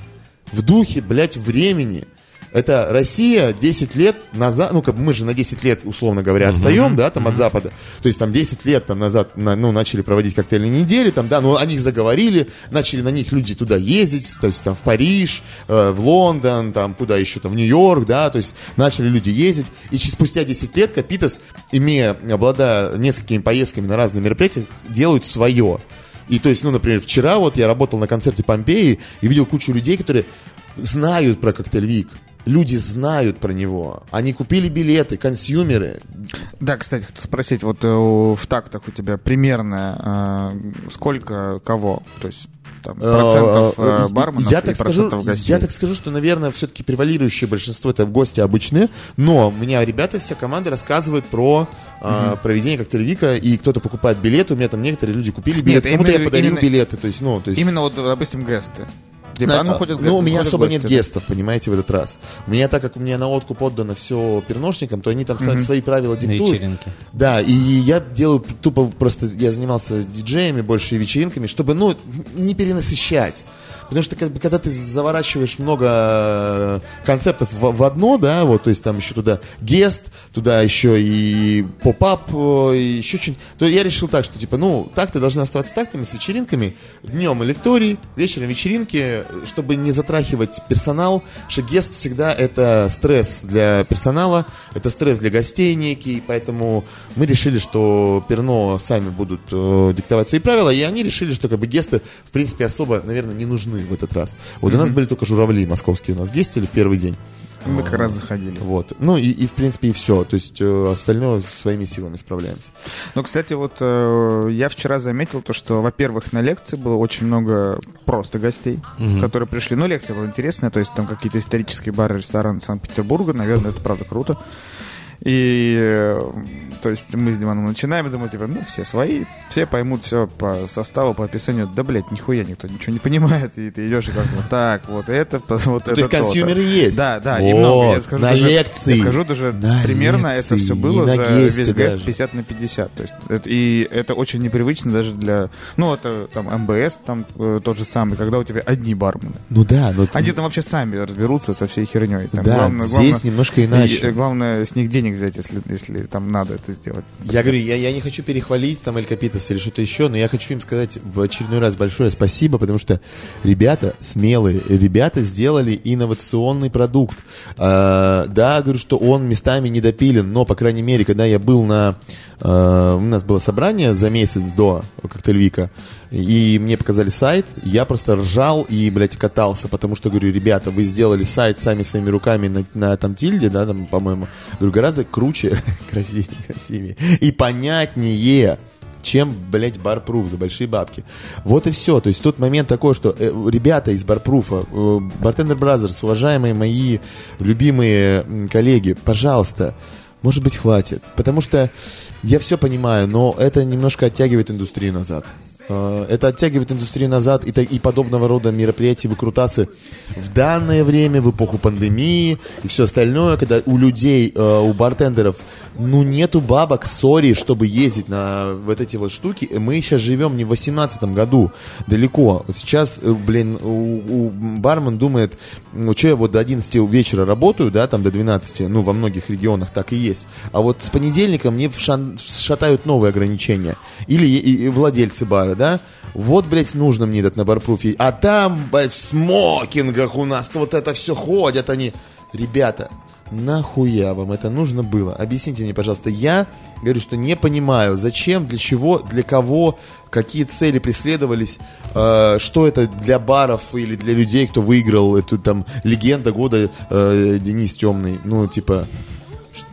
B: В духе, блядь, времени. Это Россия 10 лет назад, ну, как бы мы же на 10 лет, условно говоря, отстаем, да, там от Запада. То есть там 10 лет там назад, на- ну, начали проводить коктейльные недели, там, да, ну, о них заговорили, начали на них люди туда ездить, то есть там в Париж, э, в Лондон, там, куда еще, там, в Нью-Йорк, да, то есть начали люди ездить. И через спустя 10 лет Капитас, имея, обладая несколькими поездками на разные мероприятия, делают свое. И то есть, ну, например, вчера вот я работал на концерте Помпеи и видел кучу людей, которые знают про коктейль Вик. Люди знают про него. Они купили билеты, консюмеры.
C: Да, кстати, хотел спросить, вот э, в тактах у тебя примерно э, сколько кого? То есть там, процентов э,
B: э,
C: барменов
B: я так скажу,
C: процентов гостей?
B: Я так скажу, что, наверное, все-таки превалирующее большинство это гости обычные, но у меня ребята, вся команда рассказывают про э, проведение коктейль Вика, и кто-то покупает билеты, у меня там некоторые люди купили билеты, кому-то я
C: в
B: подарил
C: именно-
B: билеты, то есть, ну, то есть...
C: Именно вот, допустим, гесты. Типа,
B: На-
C: а, ну, ходят
B: у меня
C: ходят
B: особо
C: гости,
B: нет
C: да.
B: гестов, понимаете, в этот раз. У меня, так как у меня на лодку поддано все перношникам, то они там сами свои правила
E: На
B: диктуют.
E: вечеринке.
B: Да, и я делаю тупо просто, я занимался диджеями больше и вечеринками, чтобы, ну, не перенасыщать. Потому что, как бы, когда ты заворачиваешь много э, концептов в, в одно, да, вот, то есть там еще туда гест, туда еще и поп-ап, э, и еще что-нибудь, то я решил так, что, типа, ну, так ты должны оставаться тактами с вечеринками, днем лекторий, вечером вечеринки, чтобы не затрахивать персонал, потому что гест всегда это стресс для персонала, это стресс для гостей некий, поэтому мы решили, что Перно сами будут э, диктовать свои правила, и они решили, что как бы гесты, в принципе, особо, наверное, не нужны в этот раз. Вот у нас были только журавли московские, у нас гестили в первый день.
C: Мы как раз заходили.
B: Вот. Ну и, и, в принципе, и все. То есть э, остальное своими силами справляемся.
C: Ну, кстати, вот э, я вчера заметил то, что, во-первых, на лекции было очень много просто гостей, которые пришли. Ну, лекция была интересная, то есть там какие-то исторические бары, рестораны Санкт-Петербурга, наверное, это правда круто. И, э, то есть мы с Диманом начинаем, и думаю, типа, ну, все свои, все поймут все по составу, по описанию. Да, блядь, нихуя никто ничего не понимает. И ты идешь и говоришь, вот так, вот это, <laughs> вот это
B: То есть
C: то-то».
B: консюмеры есть.
C: Да, да,
B: Вот,
C: немного. Я скажу,
B: на
C: даже,
B: лекции.
C: Я скажу даже,
B: На
C: примерно
B: лекции,
C: это все было за весь
B: даже.
C: 50 на 50. То есть, это, и это очень непривычно даже для... Ну, это там МБС, там э, тот же самый, когда у тебя одни бармены.
B: Ну да, но...
C: Они там вообще сами разберутся со всей херней. Там
B: да,
C: главное,
B: здесь
C: главное-
B: немножко иначе.
C: главное с них денег них взять, если, если там надо это сделать.
B: Я говорю, я, я не хочу перехвалить там Эль Капитас или что-то еще, но я хочу им сказать в очередной раз большое спасибо, потому что ребята смелые, ребята сделали инновационный продукт. А, да, говорю, что он местами недопилен, но, по крайней мере, когда я был на... а, у нас было собрание за месяц до коктейльвика, и мне показали сайт, я просто ржал и, блядь, катался, потому что, говорю, ребята, вы сделали сайт сами своими руками на, на там тильде, да, там, по-моему, говорю, гораздо круче, <laughs> красивее, красивее и понятнее, чем, блядь, барпруф за большие бабки. Вот и все. То есть тут момент такой, что э, ребята из барпруфа, э, Bartender Brothers, уважаемые мои любимые коллеги, пожалуйста, может быть, хватит. Потому что я все понимаю, но это немножко оттягивает индустрию назад. Э, Это оттягивает индустрию назад и, и подобного рода мероприятия, выкрутасы в данное время, в эпоху пандемии и все остальное, когда у людей, э, у бартендеров, ну нету бабок, сори, чтобы ездить на вот эти вот штуки. Мы сейчас живем не в 18 году, далеко. Сейчас, э, блин, у, у бармен думает, ну что я вот до 11 вечера работаю, да, там до 12, ну во многих регионах так и есть. А вот с понедельника мне вшан- шатают новые ограничения. Или и- и владельцы бара, да. Вот, блядь, нужно мне этот на барпруфе. А там, блядь, в смокингах у нас вот это все ходят они. Ребята, нахуя вам это нужно было? Объясните мне, пожалуйста. Я говорю, что не понимаю, зачем, для чего, для кого, какие цели преследовались, э, что это для баров или для людей, кто выиграл эту там легенда года э, Денис Темный. Ну, типа,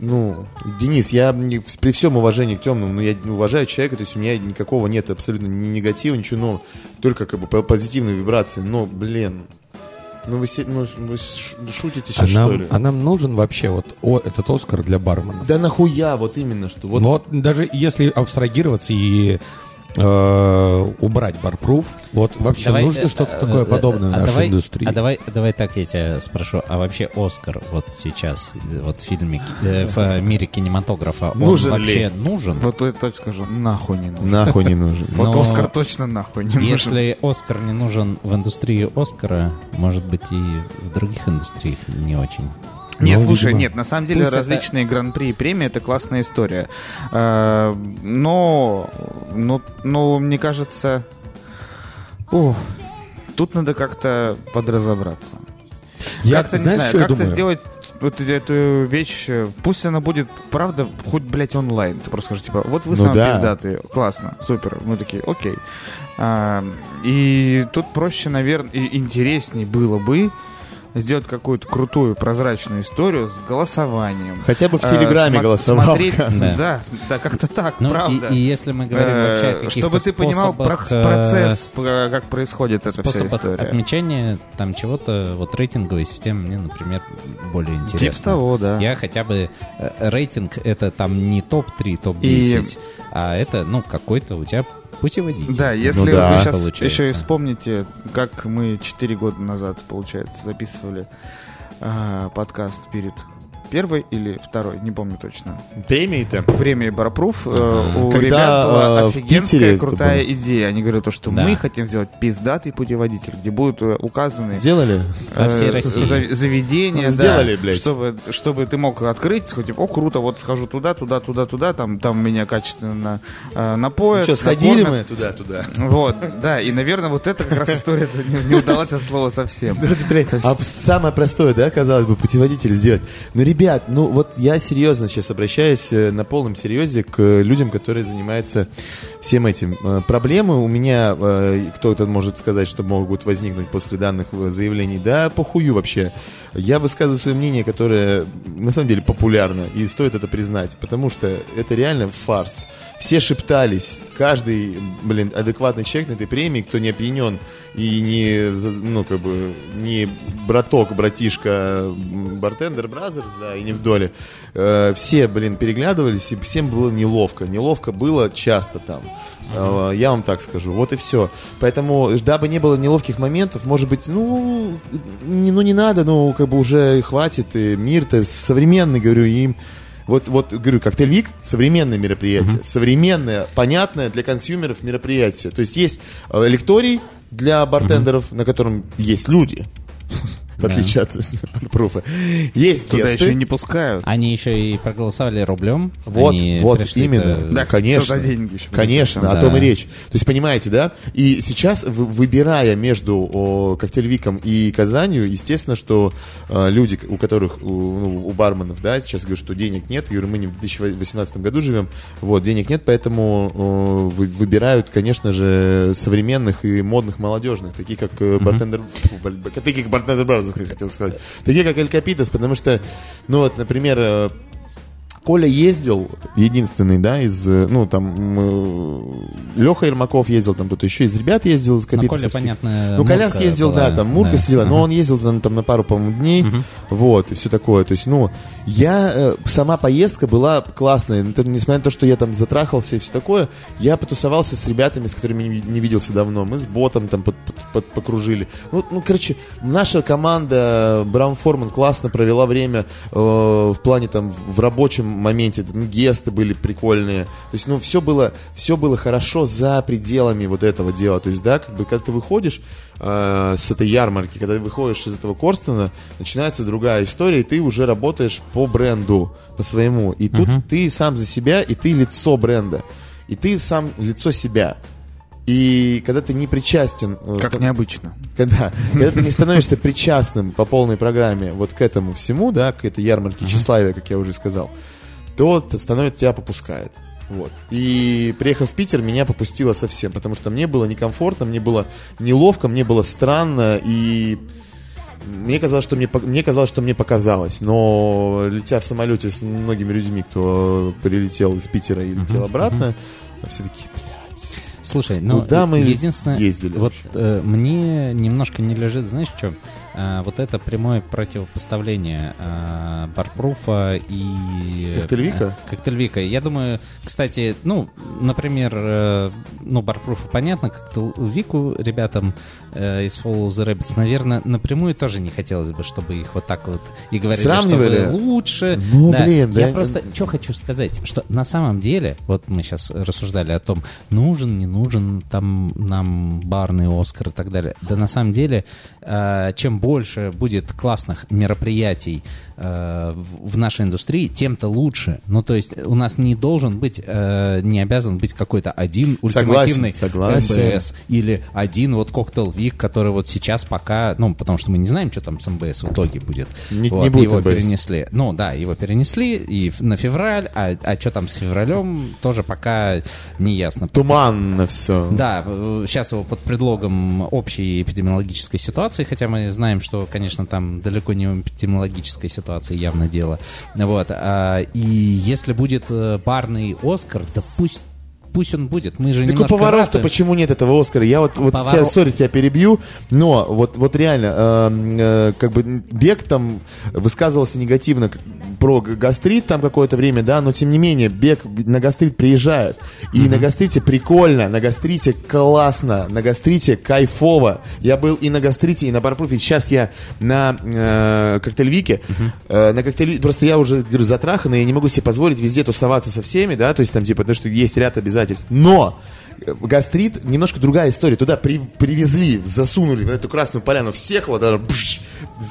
B: ну, Денис, я при всем уважении к темному, но я уважаю человека, то есть у меня никакого нет абсолютно ни негатива, ничего, но только как бы по- позитивные вибрации. Но, блин, ну вы, ну, вы шутите
D: А
B: сейчас, что
D: нам,
B: ли?
D: а нам нужен вообще вот о, этот Оскар для барменов?
B: Да нахуя, вот именно что. Вот,
D: Вот даже если абстрагироваться и э, убрать барпруф, вот вообще
E: Давай,
D: нужно
E: э,
D: что-то
E: э,
D: такое
E: э,
D: подобное
E: а
D: в нашей
E: давай-
D: индустрии.
E: А давай, давай так я тебя спрошу, а вообще Оскар вот сейчас, вот в фильме, э, в мире кинематографа, он
B: Нужен
E: вообще
B: ли?
E: нужен?
C: Вот это точно скажу, нахуй не нужен.
B: нахуй не нужен. <laughs>
C: Вот
E: Но
C: Оскар точно нахуй не нужен.
E: Если Оскар не нужен в индустрии Оскара, может быть и в других индустриях не очень.
C: Нет,
D: Ну,
C: слушай,
D: видимо.
C: нет, на самом деле
E: Пусть это-
C: различные гран-при и премии это классная история. Э, Но, но, но мне кажется, ух, тут надо как-то подразобраться.
D: Я,
C: как-то, не
D: знаешь,
C: знаю,
D: что я
C: как-то сделать вот эту вещь, э, пусть она будет, правда, хоть, блядь, онлайн. Ты просто скажешь, типа, вот вы
B: Ну
C: самые
B: да.
C: пиздатые, классно, супер. Мы такие, окей. А, и тут проще, наверное, и интересней было бы сделать какую-то крутую прозрачную историю с голосованием.
B: Хотя бы в
C: Э,
B: Телеграме
C: смо-
B: голосовалка.
C: смотреть-
E: Да.
C: да, как-то так,
E: Ну
C: правда.
E: и, и если мы говорим
C: Э,
E: вообще о каких-то
C: Чтобы ты понимал
E: э,
C: процесс, про- как происходит эта вся история.
E: отмечания там чего-то, вот рейтинговой системы мне, например, более интересно.
C: Тип того, да.
E: Я хотя бы э, рейтинг это там не топ-3, топ-10, а это, ну, какой-то у тебя путеводитель.
C: Да, если
B: Ну да.
C: вы сейчас
E: Получается.
C: еще и вспомните, как мы 4 года назад, получается, записывали а, подкаст перед первой или второй, не помню точно.
B: Премии-то.
C: Премии Барпруф. э, у
B: Когда,
C: ребят была
B: э,
C: офигенская,
B: Питере
C: крутая идея. Они говорят, то, что
E: Да.
C: мы хотим сделать пиздатый путеводитель, где будут э, указаны
B: Сделали?
E: Всей
C: э,
E: России.
C: за- заведения,
B: Ну, сделали,
C: да,
B: блядь.
C: чтобы, чтобы ты мог открыть, типа, о, круто, вот схожу туда, туда, туда, туда, там, там меня качественно э, напоят.
B: Что, сходили
C: накормят.
B: мы туда-туда?
C: Вот, да, и, наверное, вот это как раз история не, удалась от слова совсем.
B: А самое простое, да, казалось бы, путеводитель сделать. Но, ребят, ну вот я серьезно сейчас обращаюсь э, на полном серьезе к э, людям, которые занимаются всем этим. Э, Проблемы у меня, кто-то может сказать, что могут возникнуть после данных заявлений. Да, похую вообще. Я высказываю свое мнение, которое на самом деле популярно, и стоит это признать, потому что это реально фарс. Все шептались, каждый, блин, адекватный человек на этой премии, кто не опьянен и не, ну, как бы, не браток, братишка, Bartender Brothers, да, и не в доле, э, все, блин, переглядывались, и всем было неловко. Неловко было часто там. Э, Я вам так скажу. Вот и все. Поэтому, дабы не было неловких моментов, может быть, ну, не, ну не надо, ну, как бы уже хватит. И мир-то современный, говорю, им вот, вот, говорю, коктейль Вик современное мероприятие, современное, понятное для консюмеров мероприятие. То есть есть э, лекторий для бартендеров, на котором есть люди. В отличие от <laughs> барпруфа. Есть
C: Туда еще не пускают.
E: Они еще и проголосовали рублем.
B: Вот, вот, именно.
C: Да,
B: конечно. Конечно, о том и речь. То есть, понимаете, да? И сейчас, вы- выбирая между о, Cocktail Week ом и Казанью, естественно, что э, люди, у которых, у, ну, барменов, да, сейчас говорю, что денег нет, говорю, мы не в 2018 году живем, вот, денег нет, поэтому вы- выбирают, конечно же, современных и модных молодежных, такие как э, Bartender, такие как Bartender Brothers, хотел сказать, такие как El Copitas, потому что, ну вот, например, э, Коля ездил, единственный, да, из, э, ну, там, Леха Ермаков ездил, там кто-то еще из ребят ездил, из
E: Ну, Коля, понятно,
B: Ну,
E: Мурка
B: съездил,
E: была,
B: да, там Мурка
E: да.
B: сидела, но
E: Ага.
B: он ездил там, там на пару, по-моему, дней, вот, и все такое. То есть, ну, я, э, сама поездка была классная, несмотря на то, что я там затрахался и все такое, я потусовался с ребятами, с которыми не, не виделся давно, мы с ботом там под- под- под- покружили. Ну, ну, короче, наша команда Браун Форман классно провела время э, в плане там в рабочем моменте, там гесты были прикольные, то есть, ну, все было, все было хорошо за пределами вот этого дела, то есть, да, как бы, когда ты выходишь э, с этой ярмарки, когда ты выходишь из этого Корстена, начинается другая история, и ты уже работаешь по бренду, по своему, и тут ты сам за себя, и ты лицо бренда, и ты сам лицо себя. И когда ты не причастен, э,
C: Как
B: что-
C: необычно. <laughs>
B: когда, когда ты не становишься причастным по полной программе вот к этому всему, да, к этой ярмарке тщеславия, как я уже сказал, то становится, тебя попускает. Вот. И приехав в Питер, меня попустило совсем, потому что мне было некомфортно, мне было неловко, мне было странно, и мне казалось, что мне, мне казалось, что мне показалось, но летя в самолете с многими людьми, кто прилетел из Питера и летел обратно, все такие, блядь,
E: Слушай, ну,
B: Куда мы
E: единственное,
B: ездили
E: вот
B: вообще?
E: э, мне немножко не лежит, знаешь, что? Вот это прямое противопоставление э, барпруфа и...
B: Коктейльвика?
E: э, коктейльвика. Я думаю, кстати, ну, например, э, ну, барпруфу понятно, коктейльвику ребятам э, из Follow the Rabbits, наверное, напрямую тоже не хотелось бы, чтобы их вот так вот и говорили,
B: Сравнивали?
E: что вы лучше.
B: Ну, блин,
E: Я
B: да.
E: просто что хочу сказать, что на самом деле, вот мы сейчас рассуждали о том, нужен, не нужен там нам барный Оскар и так далее. Да на самом деле, э, чем больше будет классных мероприятий э, в, в нашей индустрии, тем-то лучше. Ну, то есть у нас не должен быть, э, не обязан быть какой-то один ультимативный
B: согласен.
E: МБС или один вот коктейл Вик, который вот сейчас пока, ну, потому что мы не знаем, что там с МБС в итоге будет.
B: Не-
E: Вот,
B: не будет
E: его
B: МБС.
E: перенесли. Ну, да, его перенесли и на февраль, а, а что там с февралем, тоже пока не ясно.
B: Туманно все.
E: Да, сейчас его под предлогом общей эпидемиологической ситуации, хотя мы знаем, что, конечно, там далеко не в эпидемиологической ситуации явно дело. Вот. а, И если будет э, барный Оскар, да пусть Пусть он будет, мы же
B: Так у поваров-то почему нет этого Оскара? Я вот, вот
E: Поваров-
B: тебя, сори, тебя перебью, но вот, вот реально, э, э, как бы Бег там высказывался негативно про гастрит там какое-то время, да, но тем не менее, Бег на гастрит приезжает. И на гастрите прикольно, на гастрите классно, на гастрите кайфово. Я был и на гастрите, и на барпруфе. Сейчас я на э, коктейльвике. Э, на коктейль... Просто я уже, говорю, затраханный, я не могу себе позволить везде тусоваться со всеми, да, то есть там, типа, потому что есть ряд обязательств. Но э, гастрит немножко другая история. Туда при- привезли, засунули в эту красную поляну всех вот даже бш,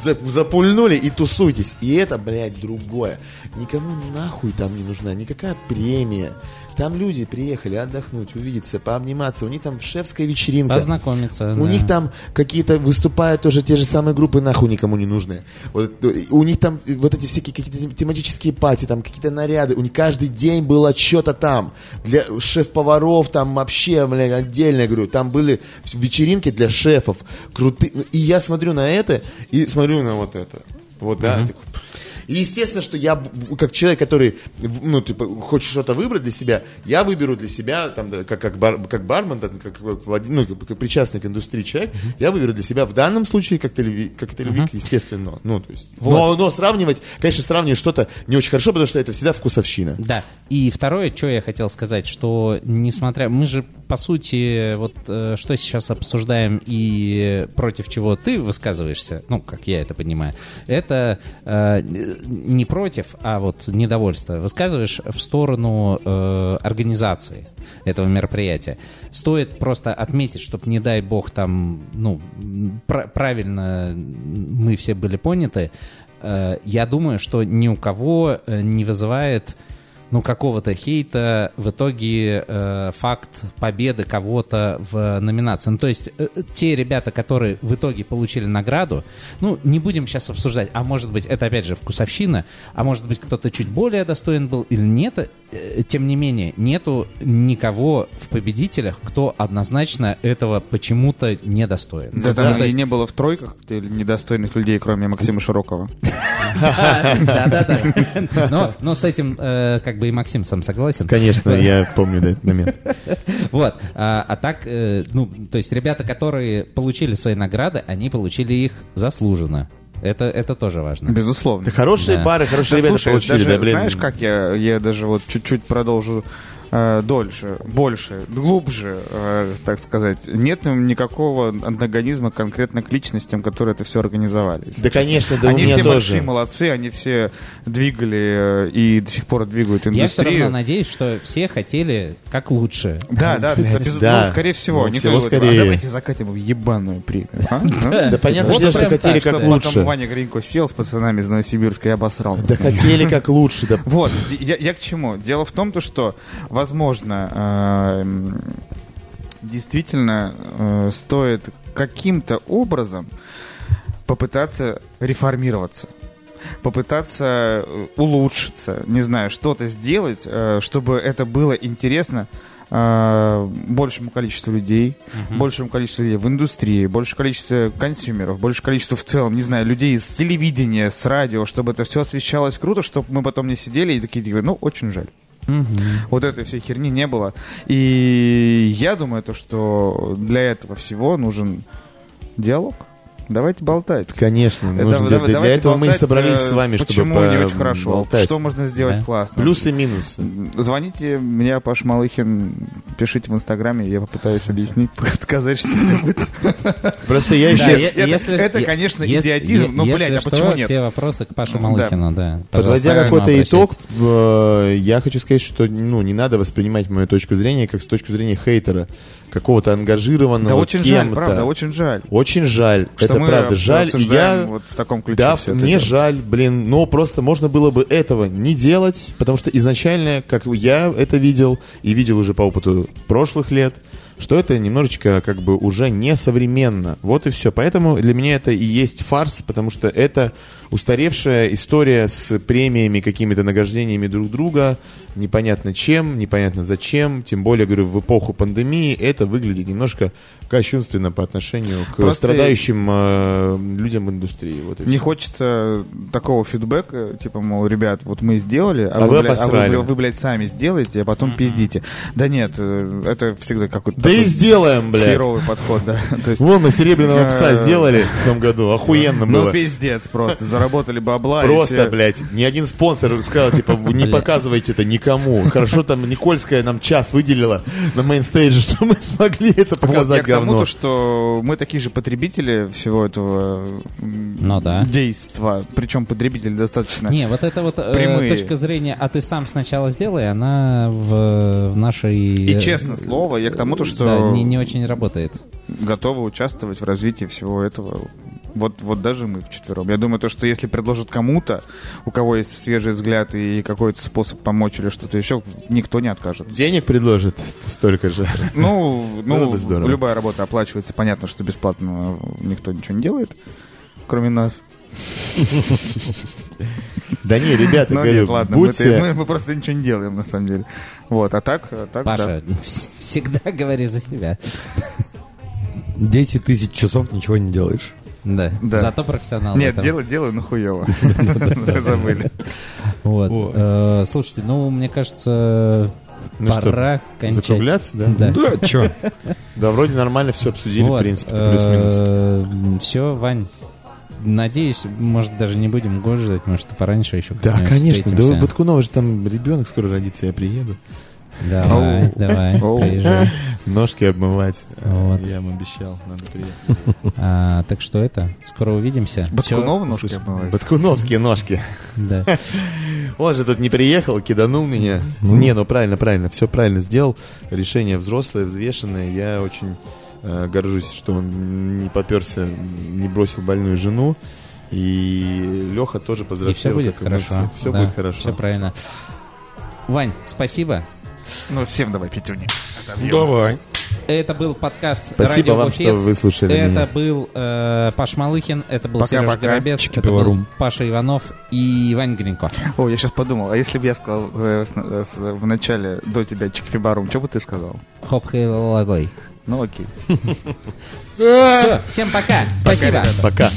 B: за- запульнули и тусуйтесь. И это, блядь, другое. Никому нахуй там не нужна никакая премия. Там люди приехали отдохнуть, увидеться, пообниматься. У них там шефская вечеринка.
E: Познакомиться.
B: У
E: да.
B: них там какие-то выступают тоже те же самые группы, нахуй никому не нужные. Вот, у них там вот эти всякие какие-то тем- тематические пати, там какие-то наряды. У них каждый день было что-то там. Для шеф-поваров там вообще, блин, отдельно, говорю. Там были вечеринки для шефов. Крутые. И я смотрю на это и смотрю на вот это. Вот, да. такой, и естественно, что я, как человек, который, ну, типа, хочет что-то выбрать для себя, я выберу для себя, там, как, как, бар, как бармен, да, как, ну, как, причастный к индустрии человек, я выберу для себя в данном случае коктейль, коктейльвик, естественно. Ну, то есть, но, но сравнивать, конечно, сравнивать что-то не очень хорошо, потому что это всегда вкусовщина.
E: Да. И второе, что я хотел сказать, что несмотря... Мы же по сути, вот э, что сейчас обсуждаем и против чего ты высказываешься, ну, как я это понимаю, это э, не против, а вот недовольство. Высказываешь в сторону э, организации этого мероприятия. Стоит просто отметить, чтобы, не дай бог, там, ну, пр- правильно мы все были поняты, э, я думаю, что ни у кого э, не вызывает ну, какого-то хейта, в итоге э, факт победы кого-то в номинации. Ну, то есть э, те ребята, которые в итоге получили награду, ну, не будем сейчас обсуждать, а может быть, это опять же вкусовщина, а может быть, кто-то чуть более достоин был или нет, э, тем не менее, нету никого в победителях, кто однозначно этого почему-то не достоин.
C: Да,
E: Ну,
C: там и
E: есть-
C: не было в тройках недостойных людей, кроме Максима Широкого. <laughs>
E: Да-да-да. Но, но с этим э, как бы и Максим сам согласен.
B: Конечно, я помню да, этот момент.
E: Вот. А, а так, э, ну, то есть ребята, которые получили свои награды, они получили их заслуженно. Это, это тоже важно.
C: Безусловно.
B: Да хорошие
E: Да.
B: бары, хорошие
C: Да,
B: ребята
C: слушай,
B: получили,
C: даже,
B: да, блин.
C: знаешь, как я, я даже вот чуть-чуть продолжу э, дольше, больше, глубже, э, так сказать. Нет никакого антагонизма конкретно к личностям, которые это все организовали.
B: Да,
C: честно.
B: конечно, да у
C: они
B: меня
C: все
B: тоже.
C: большие молодцы, они все двигали э, и до сих пор двигают
E: Я все
C: индустрию.
E: равно надеюсь, что все хотели как лучше.
C: Да, да,
B: да.
C: скорее всего.
B: Ну, всего
C: не будет,
B: скорее.
C: А давайте закатим ебаную премию. а? <laughs> А?
B: Да понятно, что хотели как лучше.
C: Потом Ваня Гринько сел с пацанами из Новосибирска и обосрал.
B: Да хотели как лучше.
C: Вот, я, я к чему? Дело в том, то, что, возможно, э, действительно э, стоит каким-то образом попытаться реформироваться попытаться э, улучшиться, не знаю, что-то сделать, чтобы это было интересно большему количеству людей, большему количеству людей в индустрии, большему количеству консюмеров, большему количеству в целом, не знаю, людей из телевидения, с радио, чтобы это все освещалось круто, чтобы мы потом не сидели и такие, ну, очень жаль. Вот этой всей херни не было. И я думаю, то, что для этого всего нужен диалог. Давайте болтать.
B: Конечно,
C: Это-
B: нужно
C: да-
B: делать. Для
C: давайте
B: этого мы и
C: болтать,
B: собрались
C: э,
B: с вами,
C: почему
B: чтобы
C: не очень хорошо.
B: болтать.
C: Что можно сделать
E: Да.
C: классно?
B: Плюсы и минусы.
C: Звоните мне, Паш Малыхин, пишите в Инстаграме, я попытаюсь объяснить, <laughs> сказать что-нибудь.
B: Просто я
E: Да,
B: еще...
C: это- конечно, идиотизм, но, блядь, а почему нет?
E: все вопросы к Паше
C: Да.
E: Малыхину, да.
B: Подводя какой-то итог, э, я хочу сказать, что ну, не надо воспринимать мою точку зрения как с точки зрения хейтера, какого-то ангажированного
C: Да очень жаль,
B: кем-то.
C: правда, очень жаль.
B: Очень жаль.
C: Что
B: это
C: мы
B: правда. Жаль. Я...
C: вот в таком ключе
B: Да,
C: это
B: мне
C: дело.
B: жаль, блин, но просто можно было бы этого не делать, потому что изначально, как я это видел, и видел уже по опыту прошлых лет, что это немножечко как бы уже не современно. Вот и все. Поэтому для меня это и есть фарс, потому что это устаревшая история с премиями, какими-то награждениями друг друга, непонятно чем, непонятно зачем. Тем более, говорю, в эпоху пандемии это выглядит немножко кощунственно по отношению к
C: Просто-
B: страдающим э, людям в индустрии. Вот
C: Не хочется такого фидбэка, типа, мол, ребят, вот мы сделали, а,
B: А вы
C: вы, блядь, а вы, бля- вы, блядь, сами сделаете, а потом пиздите. Да нет, э, это всегда какой-то
B: Да и сделаем, блядь.
C: херовый подход, да. <laughs> То есть,
B: Вон мы серебряного <laughs> пса сделали в том году. Охуенно
C: ну,
B: было.
C: пиздец просто, заработали бабла.
B: Просто, блядь, ни один спонсор сказал, типа, вы не
E: Бля.
B: показывайте это никому. Хорошо, там Никольская нам час выделила на мейнстейдже, <laughs> что мы смогли это показать
C: к тому, то, что мы такие же потребители всего этого
E: Ну да.
C: действа. Причем потребители достаточно...
E: Не, вот эта вот э,
C: Прямые.
E: точка зрения, а ты сам сначала сделай, она в, в нашей...
C: И
E: э,
C: честно слово, я к тому, то, что
E: Да, не, не очень работает.
C: готовы участвовать в развитии всего этого. Вот, вот даже мы вчетвером. Я думаю, то, что если предложат кому-то, у кого есть свежий взгляд и какой-то способ помочь или что-то еще, никто не откажется.
B: Денег предложит столько же.
C: Ну, ну
B: здорово.
C: любая работа оплачивается. Понятно, что бесплатно никто ничего не делает, кроме нас.
B: Да не, ребята,
C: Но
B: говорю,
C: нет, ладно, мы,
B: будьте...
C: мы- мы просто ничего не делаем, на самом деле. Вот, а так, а так да.
E: Паша, <laughs> вс- всегда говори за себя.
D: 10 тысяч часов ничего не делаешь.
E: Да.
C: Да.
E: Зато профессионал.
C: Нет,
E: этом.
C: делаю, делаю, но хуево. <laughs> Забыли.
E: Вот. Э, слушайте, ну, мне кажется,
B: Ну что,
E: пора кончать.
B: закругляться, да?
E: Да.
D: Да, чё? <laughs>
B: Да, вроде нормально все обсудили, в принципе, плюс-минус.
E: Все, Вань. Надеюсь, может, даже не будем год ждать, может, поранише еще
B: Да, конечно. Да. Баткунова же там ребенок скоро родится, я приеду.
E: Давай, давай, приезжай.
B: Ножки обмывать.
E: Вот.
B: Я им обещал, надо приехать. <laughs>
E: А, так что это, скоро увидимся.
C: Баткунова
E: Всё,
C: ножки обмывает?
B: Баткуновские ножки. <laughs>
E: Да. <laughs>
B: Он же тут не приехал, киданул меня. Не, ну правильно, правильно, все правильно сделал. Решение взрослое, взвешенное. Я очень э, горжусь, что он не поперся, не бросил больную жену. И Леха тоже
E: И
B: повзрослел.
E: все будет
B: и
E: хорошо.
B: Все
E: Да,
B: будет хорошо.
E: Все правильно. Вань, спасибо.
C: Ну, всем давай пятюни.
D: Давай.
E: Это был подкаст
B: Спасибо
E: «Радио
B: вам,
E: Буфет».
B: что вы выслушали
E: Это
B: меня.
E: был э, Паш Малыхин, это был
C: Пока-пока.
E: Сережа Горобец, это был. Паша Иванов и Вань Гринько.
C: О, я сейчас подумал, а если бы я сказал э, с- э, с- в начале до тебя чикфибарум, что бы ты сказал?
E: Хоп хей.
C: Ну окей. <laughs>
E: Все, всем пока. Спасибо.
B: Пока.